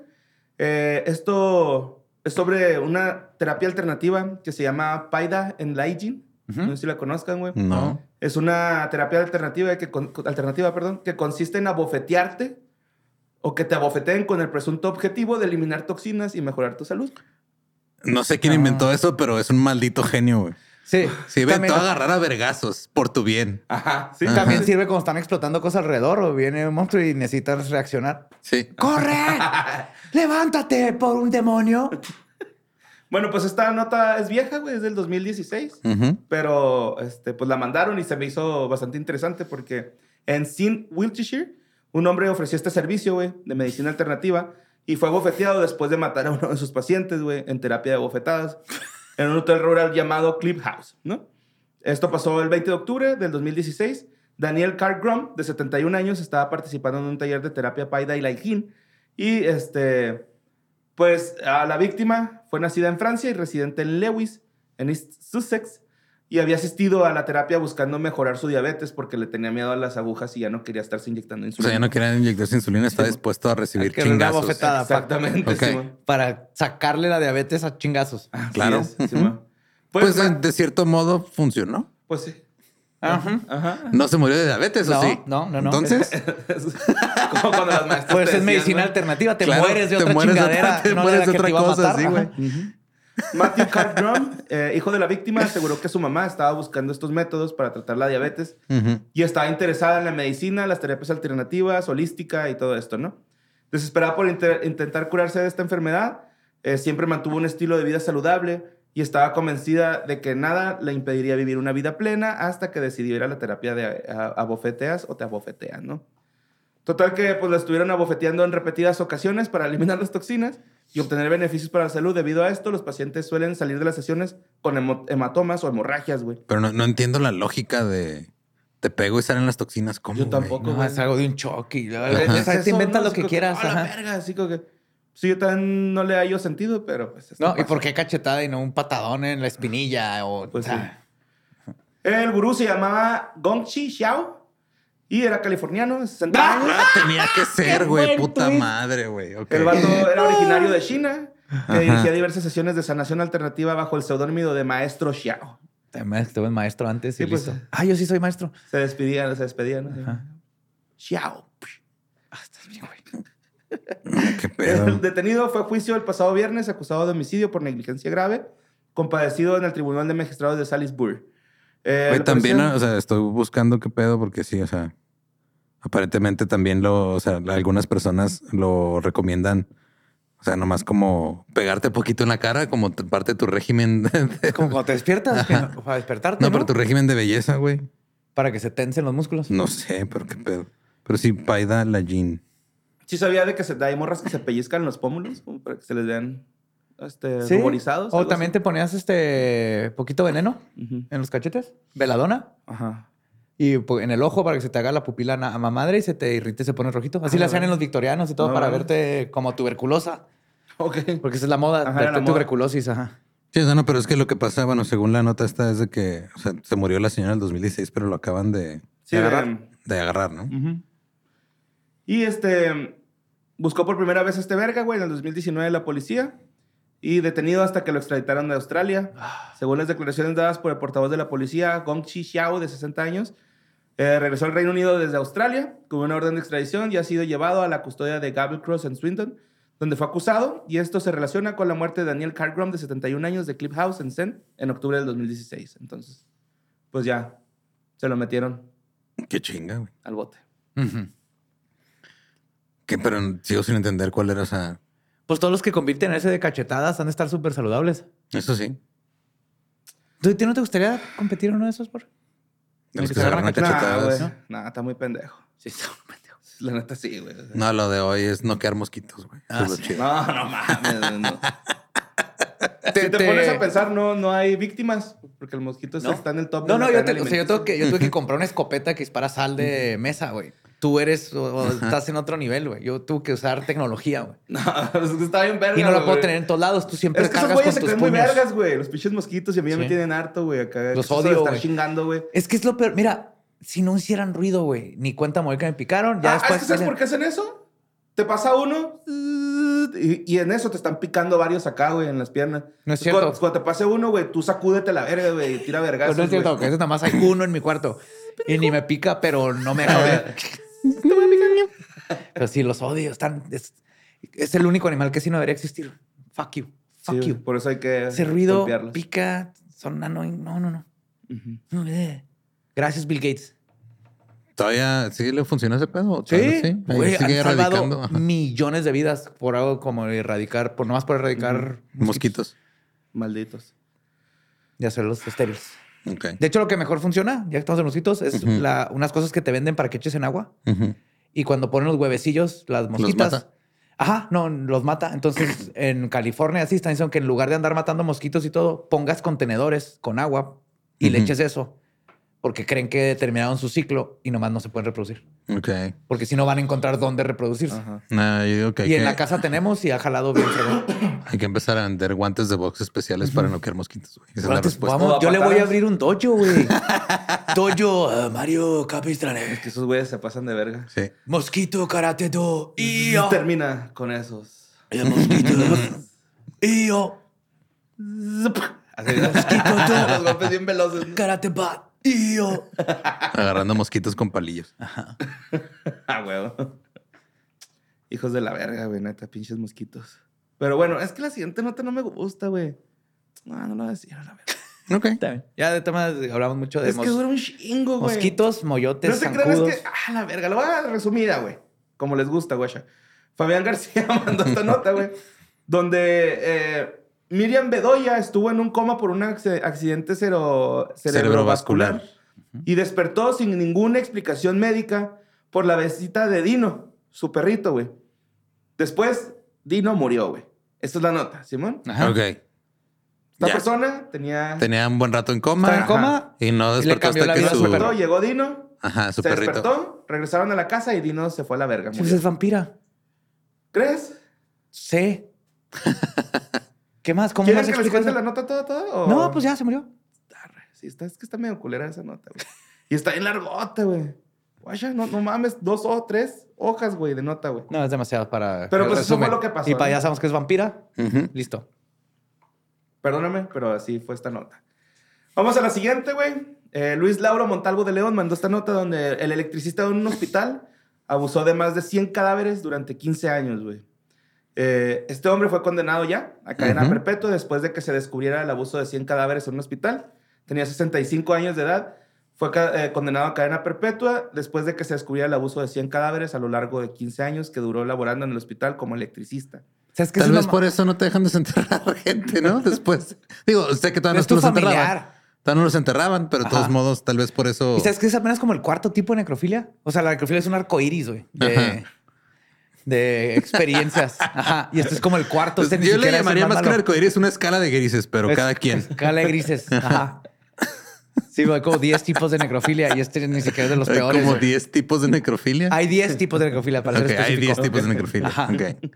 F: Eh, esto es sobre una terapia alternativa que se llama Paida Enlightening. No sé si la conozcan, güey.
G: No.
F: Es una terapia alternativa que, con- alternativa, perdón, que consiste en abofetearte o que te abofeteen con el presunto objetivo de eliminar toxinas y mejorar tu salud.
G: No sé quién inventó eso, pero es un maldito genio, güey.
E: Sí.
G: Sí, ven, te
E: también,
G: va a agarrar a vergazos por tu bien.
F: Ajá, sí.
E: también sirve cuando están explotando cosas alrededor o viene un monstruo y necesitas reaccionar.
G: Sí.
E: ¡Corre! <laughs> ¡Levántate por un demonio!
F: Bueno, pues esta nota es vieja, güey, es del 2016.
G: Ujú.
F: Pero este, pues la mandaron y se me hizo bastante interesante porque en Sin Wiltshire, un hombre ofreció este servicio, güey, de medicina alternativa y fue bofeteado después de matar a uno de sus pacientes, güey, en terapia de bofetadas en un hotel rural llamado Cliff House. Esto pasó el 20 de octubre del 2016. Daniel Cargrom, de 71 años, estaba participando en un taller de terapia Paida y Laikin. Y este, pues la víctima fue nacida en Francia y residente en Lewis, en East Sussex, y había asistido a la terapia buscando mejorar su diabetes porque le tenía miedo a las agujas y ya no quería estarse inyectando
G: O
F: insulina.
G: sea, ya no quería inyectarse insulina, está dispuesto a recibir
E: que una
G: chingazos.
E: bofetada.
F: Exactamente,
G: Ok.
F: Simón.
E: Para sacarle la diabetes a chingazos.
F: Así
G: Claro.
F: es, Simón.
G: Pues,
F: Pues,
G: de,
F: ma-
G: de cierto modo funcionó.
F: pues sí.
E: Ajá.
F: Ajá.
G: No se murió de diabetes, ¿o
E: No,
G: sí?
E: no, no, no.
G: Entonces, <laughs>
F: Como cuando las maestras
E: Pues es medicina
F: ¿no?
E: alternativa, te
G: Claro,
E: mueres de
G: te
E: otra
G: mueres otra-
E: chingadera.
G: te
E: no
G: mueres de
E: que
G: otra
E: a
G: cosa, sí, güey.
F: Matthew Cardrum, eh, hijo de la víctima, aseguró que su mamá estaba buscando estos métodos para tratar la diabetes y estaba interesada en la medicina, las terapias alternativas, holística y todo esto, ¿no? Desesperada por intentar curarse de esta enfermedad, eh, siempre mantuvo un estilo de vida saludable y estaba convencida de que nada le impediría vivir una vida plena hasta que decidió ir a la terapia de abofeteas o te abofetean, ¿no? Total que pues la estuvieron abofeteando en repetidas ocasiones para eliminar las toxinas y obtener beneficios para la salud. Debido a esto, los pacientes suelen salir de las sesiones con hematomas o hemorragias, güey.
G: Pero no, no entiendo la lógica de te pego y salen las toxinas. ¿Cómo?
F: Yo
G: güey?
F: tampoco.
E: No, es algo de un choque. y luego-
F: Es
E: o sea,
F: eso,
E: te inventas
F: ¿no?
E: lo
F: Así
E: que quieras.
F: "A la verga", así como que... Sí, yo también no le hallo sentido, pero pues...
E: No, ¿y por qué cachetada y no un patadón en la espinilla? O,
F: Pues sí. El gurú se llamaba Gongchi Xiao y era californiano, de 60 años.
G: Ah, tenía que <laughs> ser, güey. Puta
E: twist.
G: madre, güey.
F: El vato <laughs> era originario de China, que dirigía diversas sesiones de sanación alternativa bajo el seudónimo de Maestro Xiao.
E: Estuve maestro antes y
F: Sí, pues.
E: listo. Ah, yo sí soy maestro.
F: Se despedían, se despedían. Xiao.
E: Ah, estás bien, güey. <laughs>
G: Qué pedo.
F: El detenido fue a juicio el pasado viernes acusado de homicidio por negligencia grave, compadecido en el Tribunal de Magistrados de Salisbury. Eh,
G: Güey,
F: la
G: también, o sea, estoy buscando qué pedo porque sí, o sea, aparentemente también lo, o sea, algunas personas lo recomiendan, o sea, nomás como pegarte poquito en la cara, como parte de tu régimen. <laughs> de-
E: Es como cuando te despiertas, que no- para despertarte,
G: no,
E: ¿no?
G: pero tu régimen de belleza, güey.
E: Para que se tensen los músculos.
G: No sé, pero qué pedo. Pero sí, Paida la Jean.
F: Sí sabía de que se, hay morras que se pellizcan los pómulos como para que se les vean este,
E: Sí.
F: ruborizados.
E: O también
F: así.
E: te ponías este poquito veneno en los cachetes, veladona,
F: Ajá.
E: y po- en el ojo para que se te haga la pupila a madre y se te irrite y se pone rojito. Así
F: Ah,
E: lo hacían
F: vale.
E: en los victorianos y todo para
F: vale.
E: verte como tuberculosa.
F: Ok.
E: Porque esa es la moda,
F: Ajá,
E: verte
F: la moda.
E: tuberculosis, ajá.
G: Sí, o sea, no, pero es que lo que pasa, bueno, según la nota esta es de que, o sea, se murió la señora en el 2016, pero lo acaban de,
F: Sí,
E: ¿De agarrar?
G: de agarrar, ¿no?
F: Y este buscó por primera vez a este verga, güey, en el 2019 la policía y detenido hasta que lo extraditaron de Australia. Según las declaraciones dadas por el portavoz de la policía, Gong Chi Xiao, de 60 años, eh, regresó al Reino Unido desde Australia con una orden de extradición y ha sido llevado a la custodia de Gable Cross en Swindon, donde fue acusado y esto se relaciona con la muerte de Daniel Cargrom, de 71 años, de Cliff House en Zen, en octubre del 2016. Entonces, pues ya, se lo metieron
G: Qué chinga, güey.
F: al bote.
G: Que, pero sigo sin entender cuál era, o sea,
E: Pues todos los que convierten ese de cachetadas han de estar súper saludables.
G: eso sí.
E: ¿Tú ¿a ti no te gustaría competir en uno de esos, por?
G: De los
E: que
G: que se agarran a
E: a
F: Nah, güey. Nah, está muy pendejo.
E: Sí, está un pendejo.
F: La neta sí, güey.
G: No, lo de hoy es no quedar mosquitos, güey.
E: Ah, sí.
G: chido.
F: No, no mames. No. <laughs>
E: te,
F: Si te,
E: te-
F: pones a pensar, no, no hay víctimas, porque el mosquito
E: No.
F: está en el top.
E: No,
F: de
E: no, yo, te- o sea, yo, tengo que, yo tuve que <laughs> comprar una escopeta que dispara sal de mesa, güey. Tú eres, o- estás en otro nivel, güey. Yo tuve que usar tecnología, güey. <laughs>
F: No, está bien verga.
E: Y no la puedo tener en todos lados. Tú siempre
F: Es que esos
E: cargas
F: güeyes
E: con
F: se
E: tus
F: creen muy
E: puños.
F: vergas, güey. Los pinches mosquitos y a mí ya me tienen harto, güey. Acá.
E: Los
F: eso
E: odio,
F: estar
E: güey.
F: chingando, güey.
E: Es que es lo peor. Mira, si no hicieran ruido, güey, ni cuenta mover que me picaron, ya
F: Ah,
E: después.
F: es que ¿sabes por qué hacen eso? Te pasa uno y, y en eso te están picando varios acá, güey, en las piernas.
E: No es
F: Entonces, Cuando,
E: cierto.
F: cuando te pase uno, güey, tú sacúdete la verga, güey, y tira <laughs>
E: Pero
F: vergazos,
E: no es cierto, que veces nada más hay uno en mi cuarto. <laughs> y ni me pica, pero no me deja ver. <laughs> pero sí, los odio. Están, es, es el único animal que sí no debería existir. Fuck you. Fuck
F: Sí,
E: you.
F: Por eso hay que
E: Ese ruido
F: golpearlos.
E: pica, son nano. No, no, no. Eh. Gracias, Bill Gates.
G: ¿Todavía sí le funciona ese pedo?
E: Sí,
G: ¿Todavía sí.
E: Güey,
G: sigue
E: han salvado millones de vidas por algo como erradicar, por nomás por erradicar
G: mosquitos.
F: Malditos.
E: y hacerlos estériles. De hecho, lo que mejor funciona, ya que estamos en mosquitos, es la- unas cosas que te venden para que eches en agua. Y cuando ponen los huevecillos, las mosquitas.
G: mata?
E: Ajá, no, los mata. Entonces, <laughs> en California, así están diciendo que en lugar de andar matando mosquitos y todo, pongas contenedores con agua y le eches eso. Porque creen que terminaron su ciclo y nomás no se pueden reproducir.
G: Ok.
E: Porque si no van a encontrar dónde reproducirse.
F: Ajá.
G: Nah, yo digo que hay,
E: Y en
G: que,
E: la casa tenemos y ha jalado bien. <coughs>
G: hay que empezar a vender guantes de box especiales para no quedar mosquitos. güey. Esa es la
E: vamos, yo le voy a abrir un dojo, güey. <laughs> dojo, eh, Mario Capistrane.
F: Es que esos güeyes se pasan de verga.
G: Sí.
E: Mosquito karate do.
F: Y
E: Io.
F: termina con esos.
E: El mosquito. <laughs> Io.
F: Así,
E: Mosquito <laughs> do.
F: Los golpes bien veloces.
E: Karate ba. Io.
G: Agarrando mosquitos con palillos. <laughs>
F: Ah, huevo. Hijos de la verga, güey, neta, pinches mosquitos. Pero bueno, es que la siguiente nota no me gusta, güey. No, no lo voy a decir, a la verga.
G: Ok.
E: Está bien. Ya de temas hablamos mucho de
F: Es que dura un chingo, güey.
E: mosquitos, moyotes,
F: No te creas
E: zancudos.
F: que, ah, la verga, lo voy a resumida, güey. Como les gusta, güey. Fabián García <laughs> mandó esta nota, güey. Donde eh, Miriam Bedoya estuvo en un coma por un acc- accidente cero- cerebrovascular.
G: Cerebrovascular.
F: Y despertó sin ninguna explicación médica por la visita de Dino, su perrito, güey. Después, Dino murió, güey. Esta es la nota, Simón.
E: Ajá.
G: Ok.
F: Esta
G: Ya.
F: persona tenía...
G: Tenía un buen rato en coma.
E: Estaba en coma.
G: Y no despertó hasta que su...
F: Despertó, llegó Dino,
G: Ajá, su
F: se
G: perrito.
F: despertó, regresaron a la casa y Dino se fue a la verga.
E: Pues
F: murió.
E: es vampira.
F: ¿Crees?
E: Sí. <laughs> ¿Qué más? ¿Cómo
F: ¿Quieren
E: más
F: que les cuente la nota toda, toda? o-
E: No, pues ya se murió.
F: Arre, Sí, está, es que está medio culera esa nota, güey. Y está bien largota, güey. Guacha, no, no mames, dos o tres hojas, güey, de nota, güey.
E: No, es demasiado para.
F: Pero pues eso fue lo que pasó,
E: Y para ya sabemos que es vampira. Listo.
F: Perdóname, pero así fue esta nota. Vamos a la siguiente, güey. Eh, Luis Lauro Montalvo de León mandó esta nota donde el electricista de un hospital abusó de más de 100 cadáveres durante 15 años, güey. Eh, este hombre fue condenado ya a cadena
G: Ujú.
F: perpetua después de que se descubriera el abuso de 100 cadáveres en un hospital. Tenía 65 años de edad. Fue eh, condenado a cadena perpetua después de que se descubriera el abuso de 100 cadáveres a lo largo de 15 años que duró laborando en el hospital como electricista.
E: ¿Sabes qué
G: Tal
E: es
G: vez por eso no te dejan desenterrar gente, ¿no? <laughs> Después. Digo, sé que todavía no
E: Es tu
G: los enterraban. Todavía no los enterraban, pero de todos
E: Ajá.
G: modos, tal vez por eso.
E: ¿Y sabes que es apenas como el cuarto tipo de necrofilia? O sea, la necrofilia es un arco iris, güey. De,
G: Ajá.
E: De experiencias. <laughs> Ajá. Y este es como el cuarto.
G: Pues,
E: Este
G: yo le
E: es
G: llamaría más que
E: malo.
G: un arcoíris una escala de grises, pero
E: Es-
G: cada quien.
E: Escala de grises. <laughs> Ajá. Sí, hay como 10 tipos de necrofilia y este ni siquiera es de los <laughs>
G: Hay
E: peores.
G: como
E: güey.
G: 10 tipos de necrofilia.
E: Hay 10 tipos de necrofilia para
G: Ok,
E: ser
G: hay
E: específico.
G: 10 tipos de necrofilia.
E: Ajá.
G: Ok.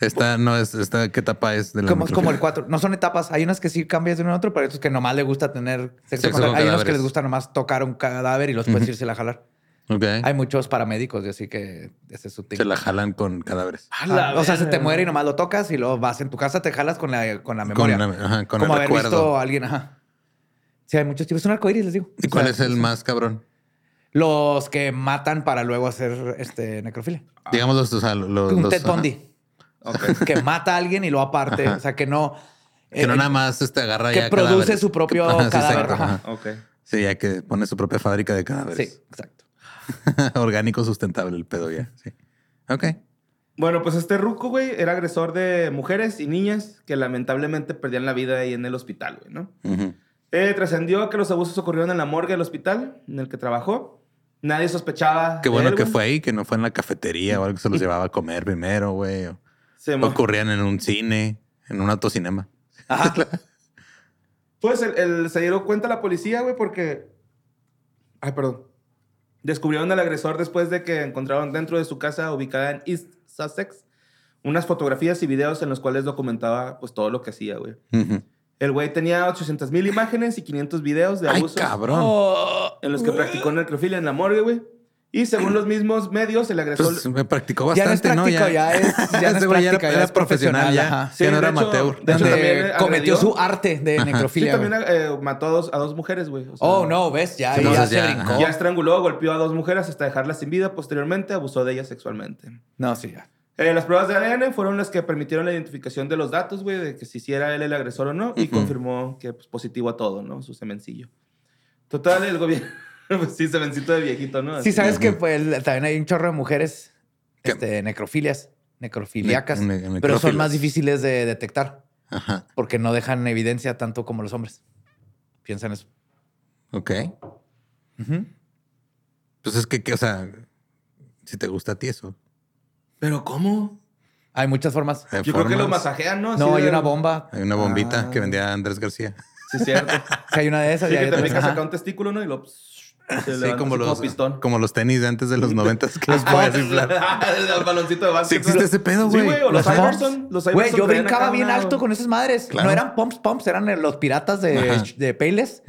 G: Esta no es, esta, ¿qué etapa es de la
E: Como, es como el
G: necrofilia?
E: 4. No son etapas. Hay unas que sí cambias de uno a otro, pero hay otros que nomás le gusta tener sexo,
G: Sexo
E: con-
G: con
E: Hay unos que les gusta nomás tocar un cadáver y los puedes irse a jalar. Hay muchos paramédicos, y así que ese es su.
G: Se la jalan con cadáveres.
E: Ah, o sea, se te muere y nomás lo tocas y luego vas en tu casa, te jalas con la, con la
G: Con,
E: memoria.
G: la- ajá, con
E: Como
G: el
E: haber
G: recuerdo.
E: visto a alguien, ajá. Sí, hay muchos tipos. Es un arcoíris, les digo.
G: ¿Y
E: O
G: cuál
E: sea,
G: es el más cabrón?
E: Los que matan para luego hacer este necrofilia.
G: Digamos los, o sea, los,
E: un
G: los-
E: Ted. Bundy.
F: Ok. <laughs>
E: Que mata a alguien y lo aparte.
G: Ajá.
E: O sea, que no...
G: Que no
E: eh,
G: nada más este, agarra
E: que
G: ya
E: produce
G: cadáveres.
E: su propio
G: Ajá, sí,
E: cadáver,
G: exacto,
E: ajá.
G: ajá.
F: Ok.
G: Sí, ya que pone su propia fábrica de cadáveres.
E: Sí, exacto. <laughs>
G: Orgánico sustentable el pedo ya. Sí. Ok.
F: Bueno, pues este ruco, güey, era agresor de mujeres y niñas que lamentablemente perdían la vida ahí en el hospital, güey, ¿no?
G: Ujú.
F: Eh, trascendió que los abusos ocurrieron en la morgue del hospital en el que trabajó. Nadie sospechaba.
G: Qué bueno
F: él,
G: que
F: güey.
G: fue ahí, que no fue en la cafetería o algo que se los llevaba a comer primero, güey. O
F: Se mo-
G: ocurrían en un cine, en un autocinema. <laughs>
F: Pues el, el- se dieron cuenta la policía, güey, porque. Ay, perdón. Descubrieron al agresor después de que encontraron dentro de su casa ubicada en East Sussex unas fotografías y videos en los cuales documentaba pues todo lo que hacía, güey. El güey tenía 800 mil imágenes y 500 videos de
G: Ay,
F: abusos
G: cabrón.
F: en los que practicó necrofilia en la morgue, güey. Y según los mismos medios, el agresor...
G: Pues me practicó
E: Ya no es
G: bastante, ¿no?
E: práctico, ya es- ya <laughs> no es práctica,
G: era,
E: ya
G: era
E: es
G: profesional,
E: profesional,
G: ya.
F: Sí,
G: ya no era
F: hecho-
G: amateur.
F: de hecho,
E: Donde
F: también
E: cometió
F: agredió.
E: su arte de
F: Sí,
E: necrofilia.
F: también
E: güey.
F: eh, mató a dos, a dos mujeres, güey. O sea,
E: oh, no, ¿ves? Ya,
G: Sí,
E: ya se
G: ya,
E: brincó.
F: Ya estranguló, golpeó a dos mujeres hasta dejarlas sin vida. Posteriormente abusó de ellas sexualmente.
E: No, sí, ya.
F: Eh, las pruebas de ADN fueron las que permitieron la identificación de los datos, güey, de que si sí era él el agresor o no, y
G: Ujú.
F: confirmó que pues, positivo a todo, ¿no? Su semencillo. Total, el gobierno. <laughs> pues sí, semencito de viejito, ¿no?
E: Sí,
F: Así.
E: sabes que pues, también hay un chorro de mujeres este, necrofilias, necrofiliacas,
G: Ne- ne-
E: pero son más difíciles de detectar
G: Ajá.
E: porque no dejan evidencia tanto como los hombres. Piensan eso.
G: Ok. Pues es que, que, o sea, si te gusta a ti eso.
F: ¿Pero cómo?
E: Hay muchas formas.
G: hay
F: Yo creo que lo masajean, ¿no? Así
E: No, hay
F: de-
E: una bomba.
G: Hay una bombita
F: Ah.
G: que vendía Andrés García.
F: Sí, cierto.
E: Sí, hay una de esas.
F: Sí,
E: y
F: que te acá un testículo, ¿no? Y lo... se <laughs>
G: Sí, como los,
F: pistón.
G: como los tenis de antes de los noventas que los podías <laughs> inflar.
F: el baloncito de
G: Sí
F: básquet.
G: existe ese pedo,
F: Sí,
G: güey.
F: güey, o los
E: Los
F: Iverson. Los
E: Güey,
F: Iverson
E: yo
F: traían
E: brincaba bien
F: una-
E: alto con esas madres.
G: Claro.
E: No eran pumps, pumps, eran eh, los piratas de,
G: Ajá.
E: de Payless.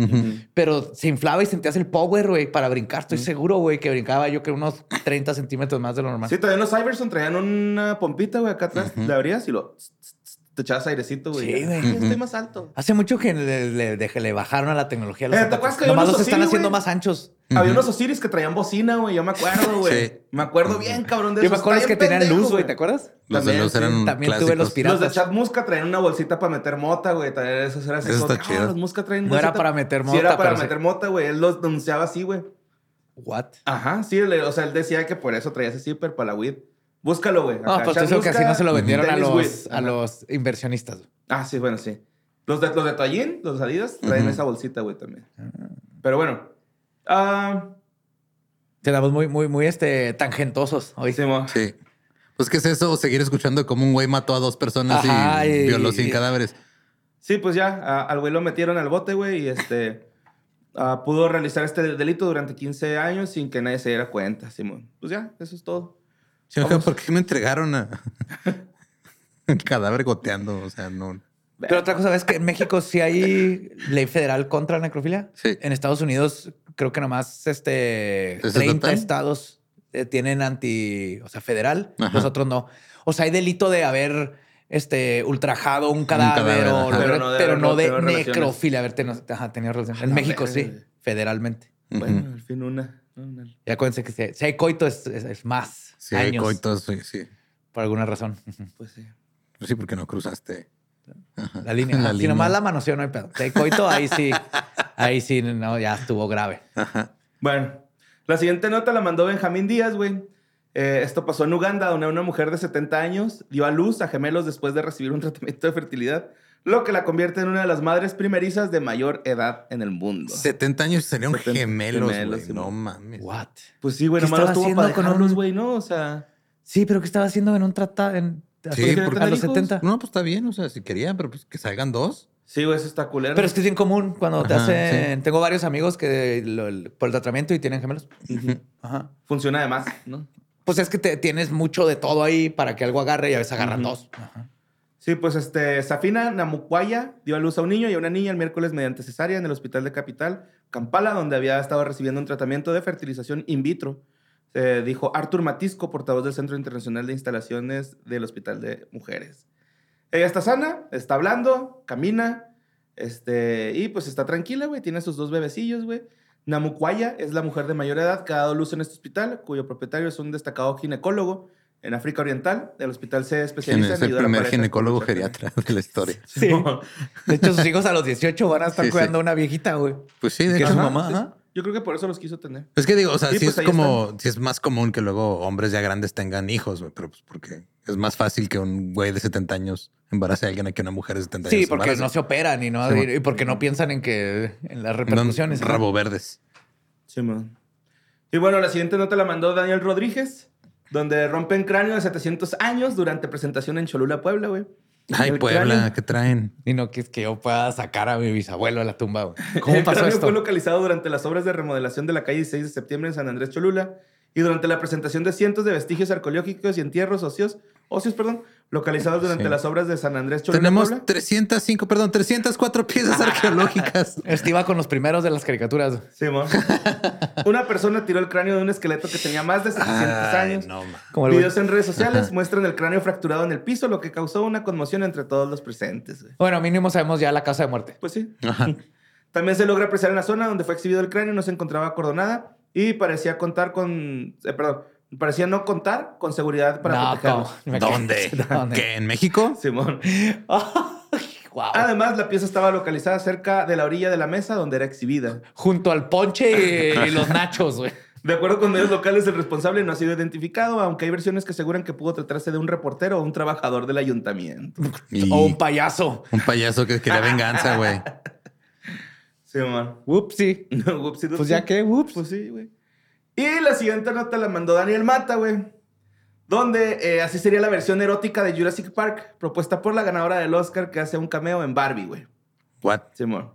E: Pero se inflaba y sentías el power, güey, para brincar. Estoy seguro, güey, que brincaba yo que unos 30 centímetros más de lo normal.
F: Sí, también los Iverson traían una pompita, güey, acá atrás. Le abrías y lo... Te echabas airecito, güey.
E: Sí, güey.
F: Estoy más alto.
E: Hace mucho que le, le- de- le bajaron a la tecnología. Los
F: Eh, ¿te acuerdas que
E: Nomás los están haciendo más anchos.
F: Había unos Osiris que traían bocina, güey. Yo me acuerdo, güey.
G: Sí.
F: Me acuerdo bien, cabrón, de
E: Yo me
F: esos.
E: acuerdo los
F: Está
E: que tenían luz, güey, ¿te acuerdas?
G: Los de
F: También, sí.
E: También tuve los piratas.
F: Los de Chad Musca traían una bolsita para meter mota, güey. Esos eran así.
G: Eso está chido.
F: "Ah, los Musca traen
E: No era
F: bolsita".
E: para meter
F: Sí,
E: mota,
F: era para
E: sí.
F: meter mota, güey. Él los denunciaba así, güey.
E: What?
F: Ajá, sí. le- o sea, él decía que por eso traía ese zipper para la weed. Búscalo, güey.
E: No, pues eso que así no se lo vendieron a los, a los inversionistas.
F: Ah, sí, bueno, sí. Los de, los de Toallín, los Adidas, traen esa bolsita, güey, también. Pero bueno. Ah,
E: Quedamos muy, muy, muy este, tangentosos hoy.
F: sí, mo.
G: Sí. Pues, ¿qué es eso? Seguir escuchando cómo un güey mató a dos personas
E: Ajá,
G: y,
E: y-
G: violó sin
E: y-
G: cadáveres.
F: Sí, pues ya, a- al güey lo metieron al bote, güey, y este... ah, pudo realizar este delito durante 15 años sin que nadie se diera cuenta, Simón. Pues ya, eso es todo.
G: Sí, oiga. ¿por qué me entregaron a <laughs> el cadáver goteando? O sea, no.
E: Pero otra cosa es que en México sí hay ley federal contra la necrofilia.
G: Sí.
E: En Estados Unidos creo que nomás este,
G: ¿Es
E: 30
G: estatal?
E: estados eh, tienen anti, o sea, federal.
G: Ajá.
E: Los otros no. O sea, hay delito de haber este, ultrajado un cadáver, o
F: Pero no de
E: pero no de
F: relaciones.
E: necrofilia, haber tenido, ajá, tenido relaciones. En México sí, federalmente.
F: Bueno, al fin una. una.
E: Y acuérdense que si, si hay coito es, es- es más
G: Sí, hay coitos, sí, sí.
E: por alguna razón. <laughs>
F: Pues sí.
G: Pues sí, porque no cruzaste.
E: La línea. <laughs>
G: La
E: si
G: línea.
E: nomás la manoseó, no hay pedo. Hay coito, ahí sí, <laughs> ahí sí, no, ya estuvo grave.
F: Bueno, la siguiente nota la mandó Benjamín Díaz, güey. Eh, esto pasó en Uganda, donde una mujer de 70 años dio a luz a gemelos después de recibir un tratamiento de fertilidad, lo que la convierte en una de las madres primerizas de mayor edad en el mundo.
G: 70 años serían
F: 70
G: gemelos,
F: gemelos,
G: No mames.
E: What?
F: Pues sí, güey,
E: ¿Qué
F: nomás los
E: estaba
F: tuvo
E: haciendo
F: para
E: con
F: dejarlos,
E: un-
F: güey, ¿no? O sea...
E: Sí, pero ¿qué estaba haciendo en un tratado? En,
G: Sí, porque-
E: a los
F: hijos?
E: 70.
G: No, pues está bien, o sea, si querían, pero pues que salgan dos.
F: Sí, güey, eso está culero.
E: Pero es que es bien común cuando te hacen. Tengo varios amigos que lo- el- por el tratamiento y tienen gemelos. Ajá.
F: Funciona además, ¿no?
E: Pues es que te, tienes mucho de todo ahí para que algo agarre y a veces agarran dos. Ajá.
F: Sí, pues este, Safina Namukwaya dio a luz a un niño y a una niña el miércoles mediante cesárea en el hospital de Capital, Kampala, donde había estado recibiendo un tratamiento de fertilización in vitro. Dijo Artur Matisco, portavoz del Centro Internacional de Instalaciones del Hospital de Mujeres. Ella está sana, está hablando, camina, este, y pues está tranquila, güey. Tiene sus dos bebecillos, güey. Namukwaya es la mujer de mayor edad que ha dado luz en este hospital, cuyo propietario es un destacado ginecólogo en África Oriental. El hospital se
G: ¿Quién
F: especializa
G: es
F: en
G: el primer ginecólogo geriatra de la historia?
E: Sí. De hecho, sus hijos a los 18 van a estar
G: Sí, sí.
E: cuidando a una viejita, güey.
G: Pues sí, de
E: Que
G: hecho.
E: su mamá, ajá.
F: Yo creo que por eso los quiso tener.
G: Es que digo, o sea,
F: Sí,
G: sí,
F: pues
G: es como, sí es más común que luego hombres ya grandes tengan hijos, güey, pero pues porque es más fácil que un güey de 70 años embarace a alguien a que una mujer de 70 años.
E: Sí, porque
G: embarace.
E: no se operan y no
G: Sí,
E: y porque no piensan en que en las repercusiones.
G: Rabo verdes.
F: Sí, man. Y bueno, la siguiente nota la mandó Daniel Rodríguez, donde rompen cráneo de 700 años durante presentación en Cholula, Puebla, güey.
G: Ay,
F: El
G: Puebla,
F: cráneo-
G: ¿qué traen?
E: Y no que, que yo pueda sacar a mi bisabuelo de la tumba, güey. <laughs>
F: el
E: ¿Cómo pasó
F: cráneo
E: esto?
F: fue localizado durante las obras de remodelación de la calle 6 de septiembre en San Andrés Cholula y durante la presentación de cientos de vestigios arqueológicos y entierros óseos, óseos, perdón, localizados durante
E: Sí.
F: las obras de San Andrés Cholula.
G: Tenemos
F: Puebla.
G: 305, perdón, 304 piezas <laughs> arqueológicas.
E: Este iba con los primeros de las caricaturas.
F: Simón. <laughs> Una persona tiró el cráneo de un esqueleto que tenía más de 700
G: Ay,
F: años.
G: no.
E: Como.
F: Videos en redes sociales muestran el cráneo fracturado en el piso, lo que causó una conmoción entre todos los presentes. güey.
E: Bueno, mínimo sabemos ya la causa de muerte.
F: Pues sí.
G: Ajá. <laughs>
F: También se logra apreciar en la zona donde fue exhibido el cráneo, no se encontraba acordonada y parecía contar con. eh, perdón, parecía no contar con seguridad para
E: no,
F: protegerlo.
E: ¿cómo? <laughs> Me
G: ¿Dónde? <laughs>
E: ¿Dónde?
G: ¿Qué? ¿En México?
F: Simón. <laughs>
E: Wow.
F: Además, la pieza estaba localizada cerca de la orilla de la mesa donde era exhibida.
E: Junto al ponche y, y los nachos, güey.
F: De acuerdo con medios locales, el responsable no ha sido identificado, aunque hay versiones que aseguran que pudo tratarse de un reportero o un trabajador del ayuntamiento.
G: Y
E: O un payaso.
G: un payaso que quería venganza, güey.
F: Simón.
E: Whoopsie.
F: Whoopsie
E: Pues ya que, whoops.
F: Pues sí, güey. Y la siguiente nota la mandó Daniel Mata, güey. Donde eh, así sería la versión erótica de Jurassic Park, propuesta por la ganadora del Oscar que hace un cameo en Barbie, güey.
G: What?
F: Simón.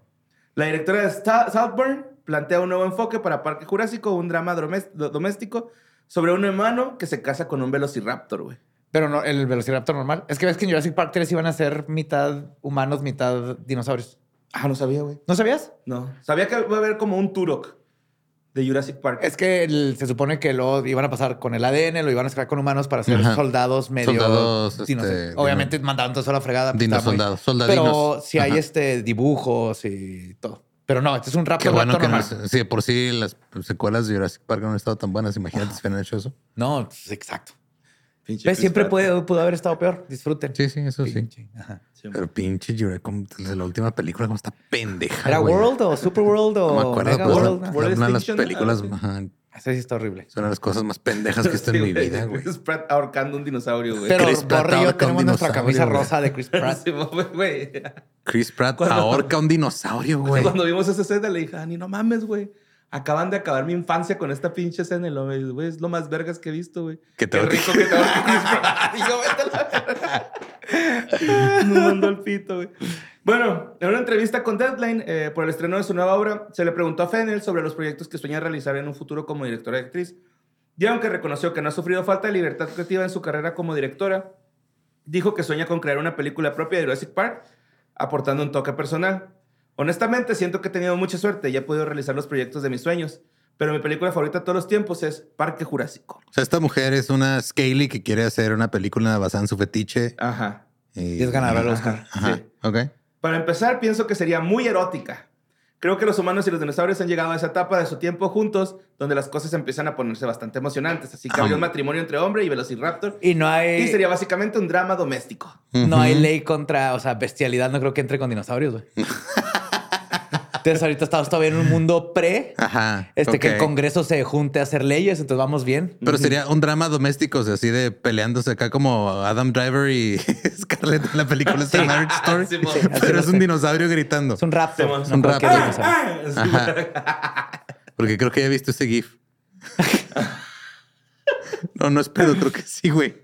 F: La directora de Southburn plantea un nuevo enfoque para Parque Jurásico, un drama doméstico sobre un humano que se casa con un velociraptor, güey.
E: Pero no, el Velociraptor normal. Es que ves que en Jurassic Park 3 iban a ser mitad humanos, mitad dinosaurios.
F: Ah, no sabía, güey.
E: ¿No sabías?
F: No. Sabía que va a haber como un Turok de Jurassic Park.
E: Es que el- se supone que lo iban a pasar con el ADN, lo iban a sacar con humanos para ser
G: Ajá.
E: soldados medio.
G: Soldados, este.
E: Obviamente mandaban todo eso a la fregada. pues,
G: Dinos soldados, soldadinos.
E: Pero si hay este dibujos y todo. Pero no, este es un
G: Qué
E: raptor,
G: bueno que no
E: normal.
G: es- sí, por sí las secuelas de Jurassic Park no han estado tan buenas. Imagínate si hubieran hecho eso.
E: No, pues, exacto. Siempre puede, pudo haber estado peor. Disfruten.
G: Sí, sí, eso sí.
E: Ajá.
G: Pero pinche Jurassic, como- la última película, como está pendeja.
E: ¿Era
G: güey.
E: World o Super World o
G: No me acuerdo,
E: Mega World?
F: World
G: una de las películas. ajá,
E: Ese sí está horrible.
G: son una de las cosas más pendejas que he visto en mi vida, güey.
F: Chris Pratt ahorcando un dinosaurio, güey.
E: Pero
G: Chris Pratt
E: yo
G: un
E: tenemos nuestra camisa
G: güey.
E: rosa de Chris <laughs> Pratt.
F: Sí, güey, güey.
G: Chris Pratt ahorca un dinosaurio, güey.
F: Cuando vimos esa escena le dije, Ani, no mames, güey. Acaban de acabar mi infancia con esta pinche escena. Y lo güey, es lo más vergas que he visto, güey. Qué rico que te <laughs> <laughs> vete a la verga. <laughs> Nos mandó el pito, güey. Bueno, en una entrevista con Deadline eh, por el estreno de su nueva obra, se le preguntó a Fennel sobre los proyectos que sueña realizar en un futuro como directora y actriz. Y aunque reconoció que no ha sufrido falta de libertad creativa en su carrera como directora, dijo que sueña con crear una película propia de Jurassic Park, aportando un toque personal. Honestamente, siento que he tenido mucha suerte y he podido realizar los proyectos de mis sueños. Pero mi película favorita de todos los tiempos es Parque Jurásico.
G: O sea, esta mujer es una Scaly que quiere hacer una película basada en su fetiche.
F: Ajá.
E: Y es ganadora del Oscar.
G: Ajá.
F: Sí.
G: Ok.
F: Para empezar, pienso que sería muy erótica. Creo que los humanos y los dinosaurios han llegado a esa etapa de su tiempo juntos, donde las cosas empiezan a ponerse bastante emocionantes. Así que
G: Ajá.
F: habría un matrimonio entre hombre y Velociraptor.
E: Y no hay.
F: Y sería básicamente un drama doméstico.
E: No hay ley contra, o sea, bestialidad no creo que entre con dinosaurios, güey. <laughs> Entonces ahorita estamos todavía en un mundo pre,
G: Ajá.
E: este que el. Congreso se junte a hacer leyes, entonces vamos bien.
G: Pero sería un drama doméstico, o sea, así de peleándose acá como Adam Driver y <laughs> Scarlett en la película esta Marriage Story. Pero es un dinosaurio gritando.
E: Es un raptor. No
G: Es un raptor.
E: dinosaurio.
G: Ajá. Porque creo que ya he visto ese GIF. <laughs> No, no es pedo, creo que sí, güey.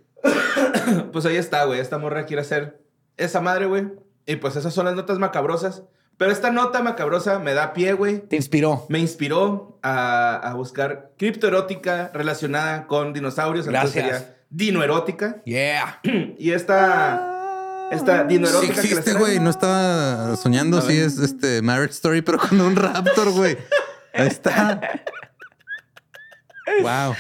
F: Pues ahí está, güey. Esta morra quiere hacer esa madre, güey. Y pues esas son las notas macabrosas. Pero esta nota macabrosa me da pie, güey.
E: Te inspiró.
F: Me inspiró a, a buscar criptoerótica relacionada con dinosaurios. Entonces
E: Gracias.
F: sería dinoerótica.
E: Yeah. <clears throat>
F: Y esta, esta
G: Sí
F: dinoerótica que les
G: existe, güey. No estaba soñando, sí es este Marriage Story, pero con un raptor, güey. Ahí está. <laughs> Wow.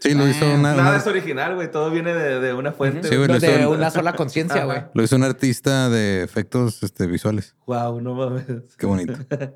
G: Sí, lo hizo una,
F: Nada
G: una-
F: es original, güey. Todo viene de, de una fuente.
G: Sí, güey, lo
E: de
G: hizo-
E: una sola conciencia, güey.
G: lo hizo un artista de efectos este, visuales.
F: Wow, no mames.
G: Qué bonito. <laughs>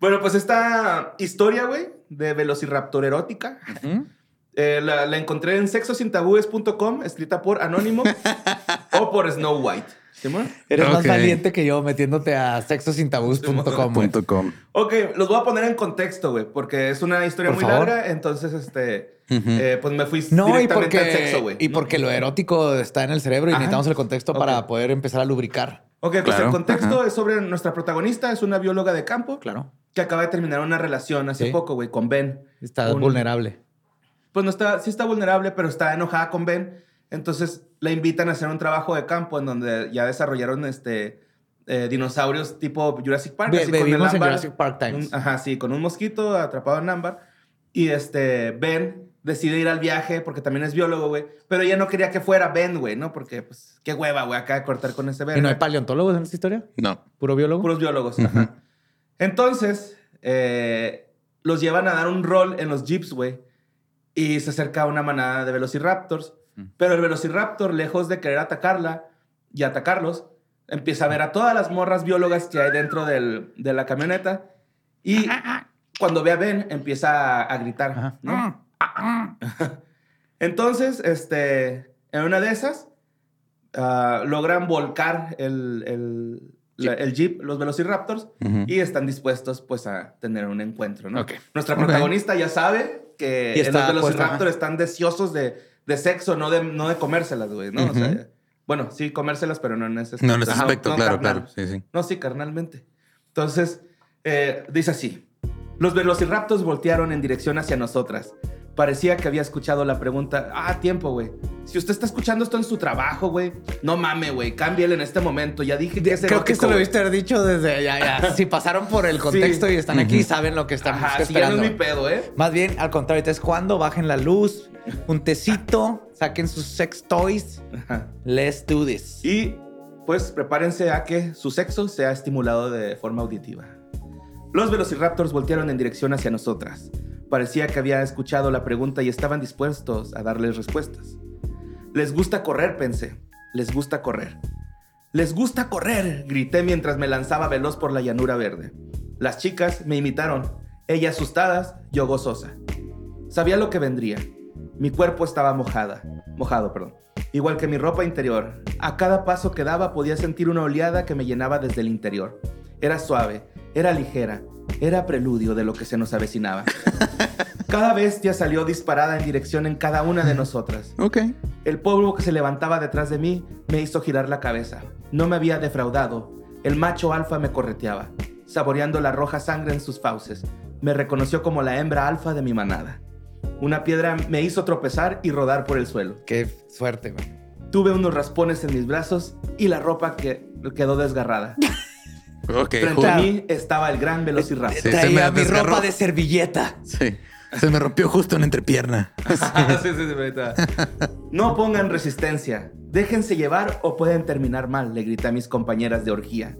F: Bueno, pues esta historia, güey, de Velociraptor erótica,
E: Ujú.
F: eh, la, la encontré en sexosintabúes.com, escrita por Anónimo <laughs> o por Snow White. ¿Simón?
E: Eres más valiente que yo metiéndote a sexosintabús.com.
F: Ok, los voy a poner en contexto, güey, porque es una historia
E: Por
F: muy
E: favor.
F: larga, entonces, este, eh, pues me fui
E: No, y
F: directamente al
E: porque,
F: sexo, güey.
E: y
F: ¿no?
E: porque lo erótico está en el cerebro y
F: Ajá.
E: necesitamos el contexto para poder empezar a lubricar.
F: Ok, pues
G: Claro,
F: el contexto
G: ajá.
F: es sobre nuestra protagonista, es una bióloga de campo
E: Claro.
F: que acaba de terminar una relación hace
E: Sí.
F: poco, güey, con Ben.
E: Estás
F: Un-
E: vulnerable.
F: Pues no está, sí está vulnerable, pero está enojada con Ben. Entonces la invitan a hacer un trabajo de campo en donde ya desarrollaron este eh, dinosaurios tipo Jurassic Park. Así con el
E: en Jurassic Park Times.
F: un- ajá, sí, con un mosquito atrapado en ámbar. Y este, Ben decide ir al viaje porque también es biólogo, güey. Pero ella no quería que fuera Ben, güey, ¿no? Porque, pues, qué hueva, güey, acá de cortar con ese Ben.
E: ¿Y no hay paleontólogos en esta historia?
G: No.
E: ¿Puro biólogo?
F: Puros biólogos. ajá. Entonces, eh, los llevan a dar un rol en los jeeps, güey. Y se acerca una manada de velociraptors. Pero el velociraptor, lejos de querer atacarla y atacarlos, empieza a ver a todas las morras biólogas que hay dentro del- de la camioneta. Y cuando ve a Ben, empieza a, a gritar. ¿no? <laughs> Entonces, este, en una de esas, ah, logran volcar el, el, la- el jeep, los velociraptors, y están dispuestos, pues, a tener un encuentro, ¿no?
E: Ok.
F: Nuestra protagonista ya sabe que los velociraptors están deseosos de, de sexo, no de, no de comérselas, güey, ¿no? O sea, bueno, sí, comérselas, pero no en ese
G: No, en ese aspecto,
F: no
G: claro,
F: carnal.
G: claro. Sí, sí.
F: No, sí, carnalmente. Entonces, eh, dice así. Los velociraptors voltearon en dirección hacia nosotras. Parecía que había escuchado la pregunta. Ah, tiempo, güey. Si usted está escuchando esto en su trabajo, güey, no mame, güey. Cámbiale en este momento. Ya dije que es
E: Creo que esto lo viste haber dicho desde ya, ya. Si pasaron por el contexto y están aquí, saben lo que están
F: Ajá, sí, ya no
E: esperando.
F: es mi pedo, ¿eh?
E: Más bien, al contrario, es cuando bajen la luz, un tecito, saquen sus sex toys.
F: Ajá.
E: Let's do this.
F: Y pues prepárense a que su sexo sea estimulado de forma auditiva. Los velociraptors voltearon en dirección hacia nosotras. Parecía que había escuchado la pregunta y estaban dispuestos a darles respuestas. Les gusta correr, pensé. Les gusta correr. Les gusta correr, grité mientras me lanzaba veloz por la llanura verde. Las chicas me imitaron, ella asustadas, yo gozosa. Sabía lo que vendría. Mi cuerpo estaba mojada, mojado, perdón. Igual que mi ropa interior. A cada paso que daba podía sentir una oleada que me llenaba desde el interior. Era suave, era ligera, era preludio de lo que se nos avecinaba. Cada bestia salió disparada en dirección en cada una de nosotras.
G: Ok.
F: El polvo que se levantaba detrás de mí me hizo girar la cabeza. No me había defraudado. El macho alfa me correteaba, saboreando la roja sangre en sus fauces. Me reconoció como la hembra alfa de mi manada. Una piedra me hizo tropezar y rodar por el suelo.
E: Qué suerte, güey.
F: Tuve unos raspones en mis brazos y la ropa que quedó desgarrada. <laughs>
G: Ok.
F: Frente a mí estaba el gran velociraptor.
G: Sí, se
E: Traía
G: me
E: mi ropa de servilleta.
G: Sí. Se me rompió justo en entrepierna. <laughs>
F: Sí, sí, sí, ahorita. No pongan resistencia. Déjense llevar o pueden terminar mal, le grité a mis compañeras de orgía.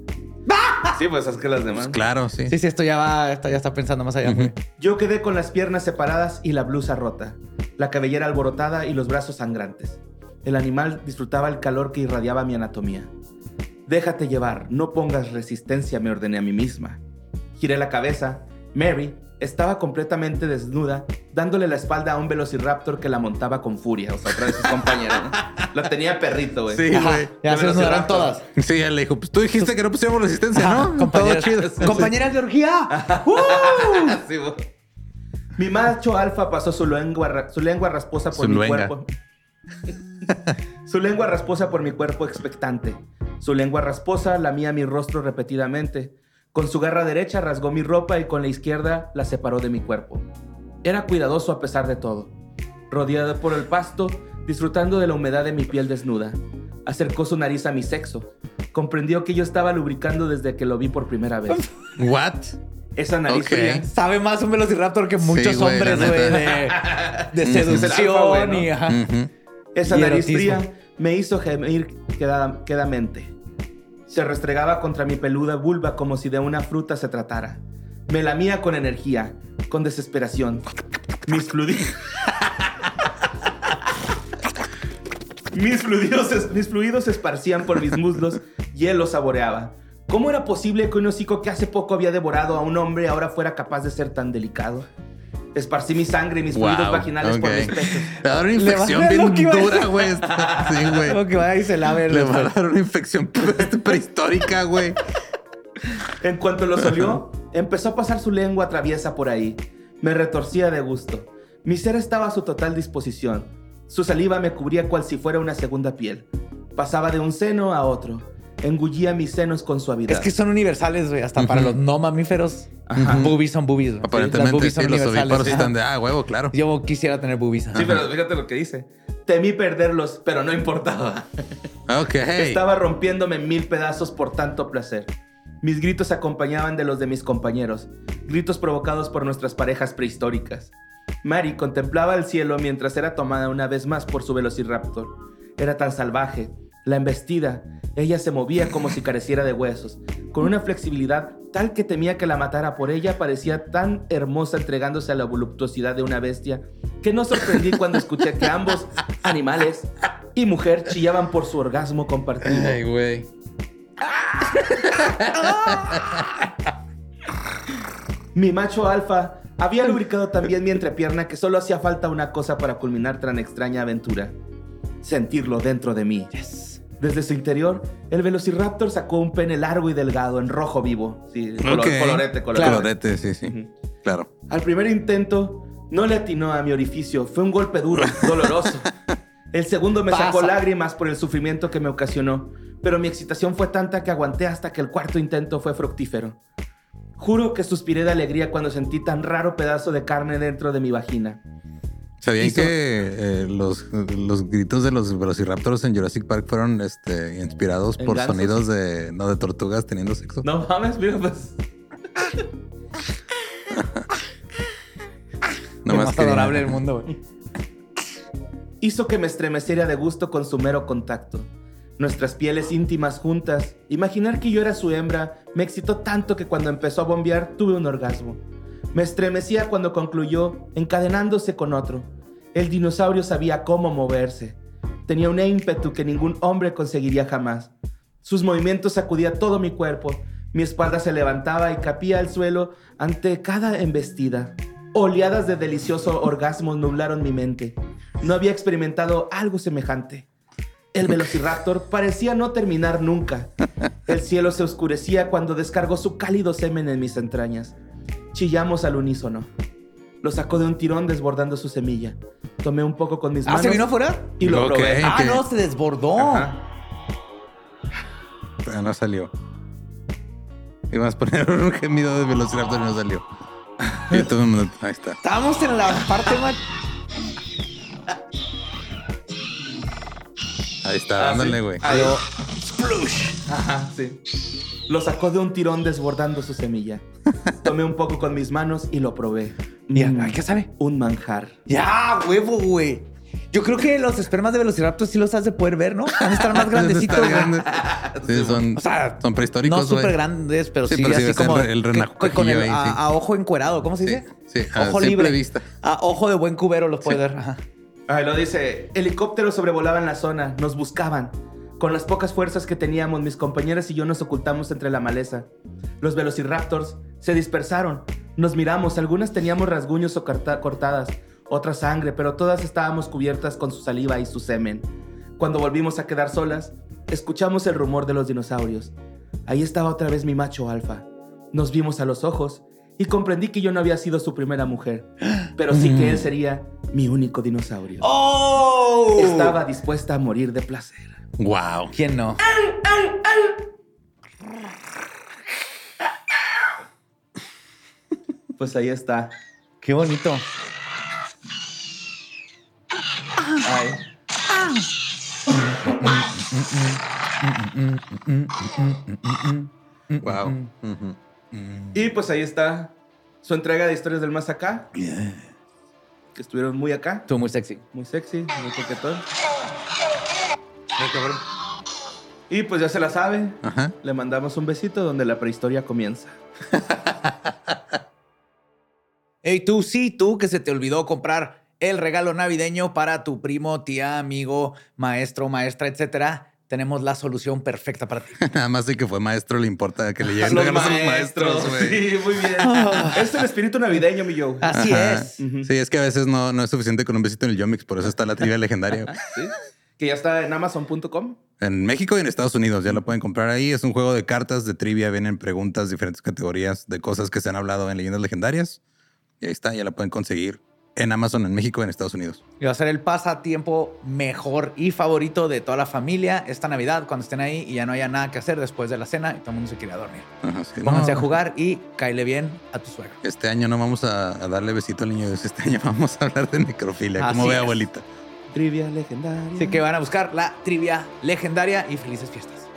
F: Sí, pues es que las demás.
G: Pues claro, sí.
E: Sí, sí, esto ya va, esto ya está pensando más allá, güey.
F: Yo quedé con las piernas separadas y la blusa rota, la cabellera alborotada y los brazos sangrantes. El animal disfrutaba el calor que irradiaba mi anatomía. Déjate llevar, no pongas resistencia, me ordené a mí misma. Giré la cabeza. Mary estaba completamente desnuda, dándole la espalda a un velociraptor que la montaba con furia, o sea, otra de sus compañeras. ¿no? La tenía perrito, güey.
G: Sí, güey.
E: ya se desnudaron todas.
G: Sí, él le dijo, pues tú dijiste que no pusiéramos resistencia, ¿no?
E: compañeras,
G: Todo chido.
E: compañeras de orgía. <laughs>
F: Sí, güey. Mi macho alfa pasó su lengua, su lengua rasposa por
G: Su
F: mi
G: luenga.
F: cuerpo. <laughs> su lengua rasposa por mi cuerpo expectante. Su lengua rasposa lamía mi rostro repetidamente. Con su garra derecha rasgó mi ropa y con la izquierda la separó de mi cuerpo. Era cuidadoso a pesar de todo. Rodeado por el pasto, disfrutando de la humedad de mi piel desnuda. Acercó su nariz a mi sexo. Comprendió que yo estaba lubricando desde que lo vi por primera vez. <laughs>
G: What?
F: Esa nariz
G: Ok.
F: fría
E: Sabe más un velociraptor que muchos
G: güey,
E: hombres, güey, de, <laughs> seducción
F: alfa, güey, ¿no?
E: y ajá.
F: Esa nariz fría me hizo gemir queda- quedamente. Se restregaba contra mi peluda vulva como si de una fruta se tratara. Me lamía con energía, con desesperación. Mis fluidos... <laughs> mis, fluidos es- mis fluidos se esparcían por mis muslos y él los saboreaba. ¿Cómo era posible que un hocico que hace poco había devorado a un hombre ahora fuera capaz de ser tan delicado? Esparcí mi sangre y mis fluidos
G: Wow,
F: vaginales por
G: ok.
F: mis pechos.
G: Le va a dar una infección bien dura, güey. Sí, güey.
E: Como que vaya y se lave.
G: Le va a dar una infección <laughs> prehistórica, güey.
F: En cuanto lo solió, empezó a pasar su lengua traviesa por ahí. Me retorcía de gusto. Mi ser estaba a su total disposición. Su saliva me cubría cual si fuera una segunda piel. Pasaba de un seno a otro. Engullía mis senos con suavidad.
E: Es que son universales, güey. Hasta para
G: Ujú.
E: los no mamíferos,
F: Aja.
E: boobies son boobies. güey. Las
G: Aparentemente,
E: boobies
G: sí,
E: son
G: los ovíparos
E: Ajá.
G: están de, ah, huevo, claro.
E: Yo quisiera tener boobies. ajá.
F: Sí, pero fíjate lo que dice. Temí perderlos, pero no importaba.
G: Ok.
F: Estaba rompiéndome en mil pedazos por tanto placer. Mis gritos acompañaban de los de mis compañeros, gritos provocados por nuestras parejas prehistóricas. Mary contemplaba el cielo mientras era tomada una vez más por su velociraptor. Era tan salvaje, la embestida, ella se movía como si careciera de huesos, con una flexibilidad tal que temía que la matara por ella, parecía tan hermosa entregándose a la voluptuosidad de una bestia, que no sorprendí cuando escuché que ambos animales y mujer chillaban por su orgasmo compartido.
G: Ay, güey.
F: Mi macho alfa había lubricado también mi entrepierna que solo hacía falta una cosa para culminar tan extraña aventura. Sentirlo dentro de mí. Desde su interior, el Velociraptor sacó un pene largo y delgado en rojo vivo. Sí, color- colorete, colorete.
G: Colorete, sí, sí. Claro.
F: Al primer intento, no le atinó a mi orificio. Fue un golpe duro, <laughs> doloroso. El segundo me sacó lágrimas por el sufrimiento que me ocasionó, pero mi excitación fue tanta que aguanté hasta que el cuarto intento fue fructífero. Juro que suspiré de alegría cuando sentí tan raro pedazo de carne dentro de mi vagina.
G: ¿Sabían que eh, los, los gritos de los velociraptors en Jurassic Park fueron este, inspirados
F: ¿En
G: por
F: gansos?
G: sonidos de, no, de tortugas teniendo sexo?
F: No mames, mira, pues.
E: Lo
G: Nomás
E: más
G: quería-
E: adorable del mundo, güey.
F: Hizo que me estremeciera de gusto con su mero contacto. Nuestras pieles íntimas juntas, imaginar que yo era su hembra, me excitó tanto que cuando empezó a bombear tuve un orgasmo. Me estremecía cuando concluyó, encadenándose con otro. El dinosaurio sabía cómo moverse. Tenía un ímpetu que ningún hombre conseguiría jamás. Sus movimientos sacudía todo mi cuerpo. Mi espalda se levantaba y capía al suelo ante cada embestida. Oleadas de delicioso orgasmo nublaron mi mente. No había experimentado algo semejante. El velociraptor parecía no terminar nunca. El cielo se oscurecía cuando descargó su cálido semen en mis entrañas. Chillamos al unísono. Lo sacó de un tirón desbordando su semilla. Tomé un poco con mis
E: Ah,
F: manos
E: ¿se vino afuera?
F: y lo
G: Ok.
F: probé.
E: Ah, no, se desbordó.
F: Ajá.
G: Ah, no salió. Ibas a poner <laughs> un gemido de velociraptor y no salió. <laughs> Y todo el mundo- ahí está.
E: Estábamos en la parte más.
G: Ahí está,
F: Ah, sí. Ahí. Ajá, sí. Lo sacó de un tirón desbordando su semilla. <laughs> Tomé un poco con mis manos y lo probé.
E: Mira,
F: Mm,
E: ¿qué sabe?
F: Un manjar.
E: Ya, huevo, güey. Yo creo que los espermas de Velociraptor sí los has de poder ver, ¿no? Van a estar más <laughs> grandecitos,
G: grande. Sí, son,
E: O sea,
G: son prehistóricos,
E: No súper grandes, pero sí,
G: Sí, pero sí
E: así
G: el
E: como
G: el
E: con el,
G: ahí,
E: a,
G: sí.
E: a ojo encuerado, ¿cómo se dice?
G: Sí, sí, a
E: Ojo
G: simple
E: libre.
G: vista.
E: A ojo de buen cubero los puedes ver. Ajá.
F: Ahí lo dice. Helicópteros sobrevolaban la zona, nos buscaban. Con las pocas fuerzas que teníamos, mis compañeras y yo nos ocultamos entre la maleza. Los velociraptors se dispersaron. Nos miramos, algunas teníamos rasguños o cortadas, otras sangre, pero todas estábamos cubiertas con su saliva y su semen. Cuando volvimos a quedar solas, escuchamos el rumor de los dinosaurios. Ahí estaba otra vez mi macho alfa. Nos vimos a los ojos y comprendí que yo no había sido su primera mujer, pero sí que él sería mi único dinosaurio.
E: ¡Oh!
F: Estaba dispuesta a morir de placer.
G: Wow.
E: ¿Quién no?
F: Pues ahí está.
E: Qué bonito.
F: Ay.
G: Wow.
E: Mm.
F: Y pues ahí está su entrega de historias del más acá. Que estuvieron muy acá,
E: Estuvo muy sexy.
F: muy sexy, muy coquetón. Y pues ya se la sabe.
G: Ajá.
F: Le mandamos un besito donde la prehistoria comienza. <laughs>
E: Ey, tú sí, tú que se te olvidó comprar el regalo navideño para tu primo, tía, amigo, maestro, maestra, etcétera. Tenemos la solución perfecta para ti. <laughs>
G: Nada más de que fue maestro le importa que le lleguen
F: Los
G: regalos a los maestros, güey.
F: Sí, muy bien. <laughs> es el espíritu navideño, mi Joe.
E: Así
G: Ajá.
E: es.
G: Sí, es que a veces no, no es suficiente con un besito en el Yomix, por eso está la trivia legendaria.
F: ¿Sí? Que ya está en amazon.com.
G: En México y en Estados Unidos ya lo pueden comprar ahí. Es un juego de cartas de trivia. Vienen preguntas, diferentes categorías de cosas que se han hablado en leyendas legendarias. Y ahí está, ya la pueden conseguir en Amazon en México y en Estados Unidos.
E: Y va a ser el pasatiempo mejor y favorito de toda la familia esta Navidad, cuando estén ahí y ya no haya nada que hacer después de la cena y todo el mundo se quiere dormir.
G: Ajá, sí.
E: Pónganse
G: No,
E: a jugar y caile bien a tu suegro.
G: Este año no vamos a, darle besito al niño Dios. Este año <laughs> vamos a hablar de necrofilia.
E: Así
G: ¿Cómo ve, abuelita?
F: Trivia legendaria.
E: Así que van a buscar la trivia legendaria y felices fiestas.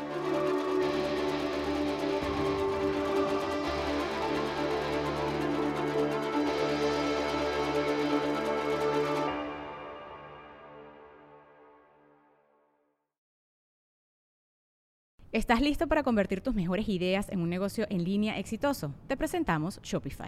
B: ¿Estás listo para convertir tus mejores ideas en un negocio en línea exitoso? Te presentamos Shopify.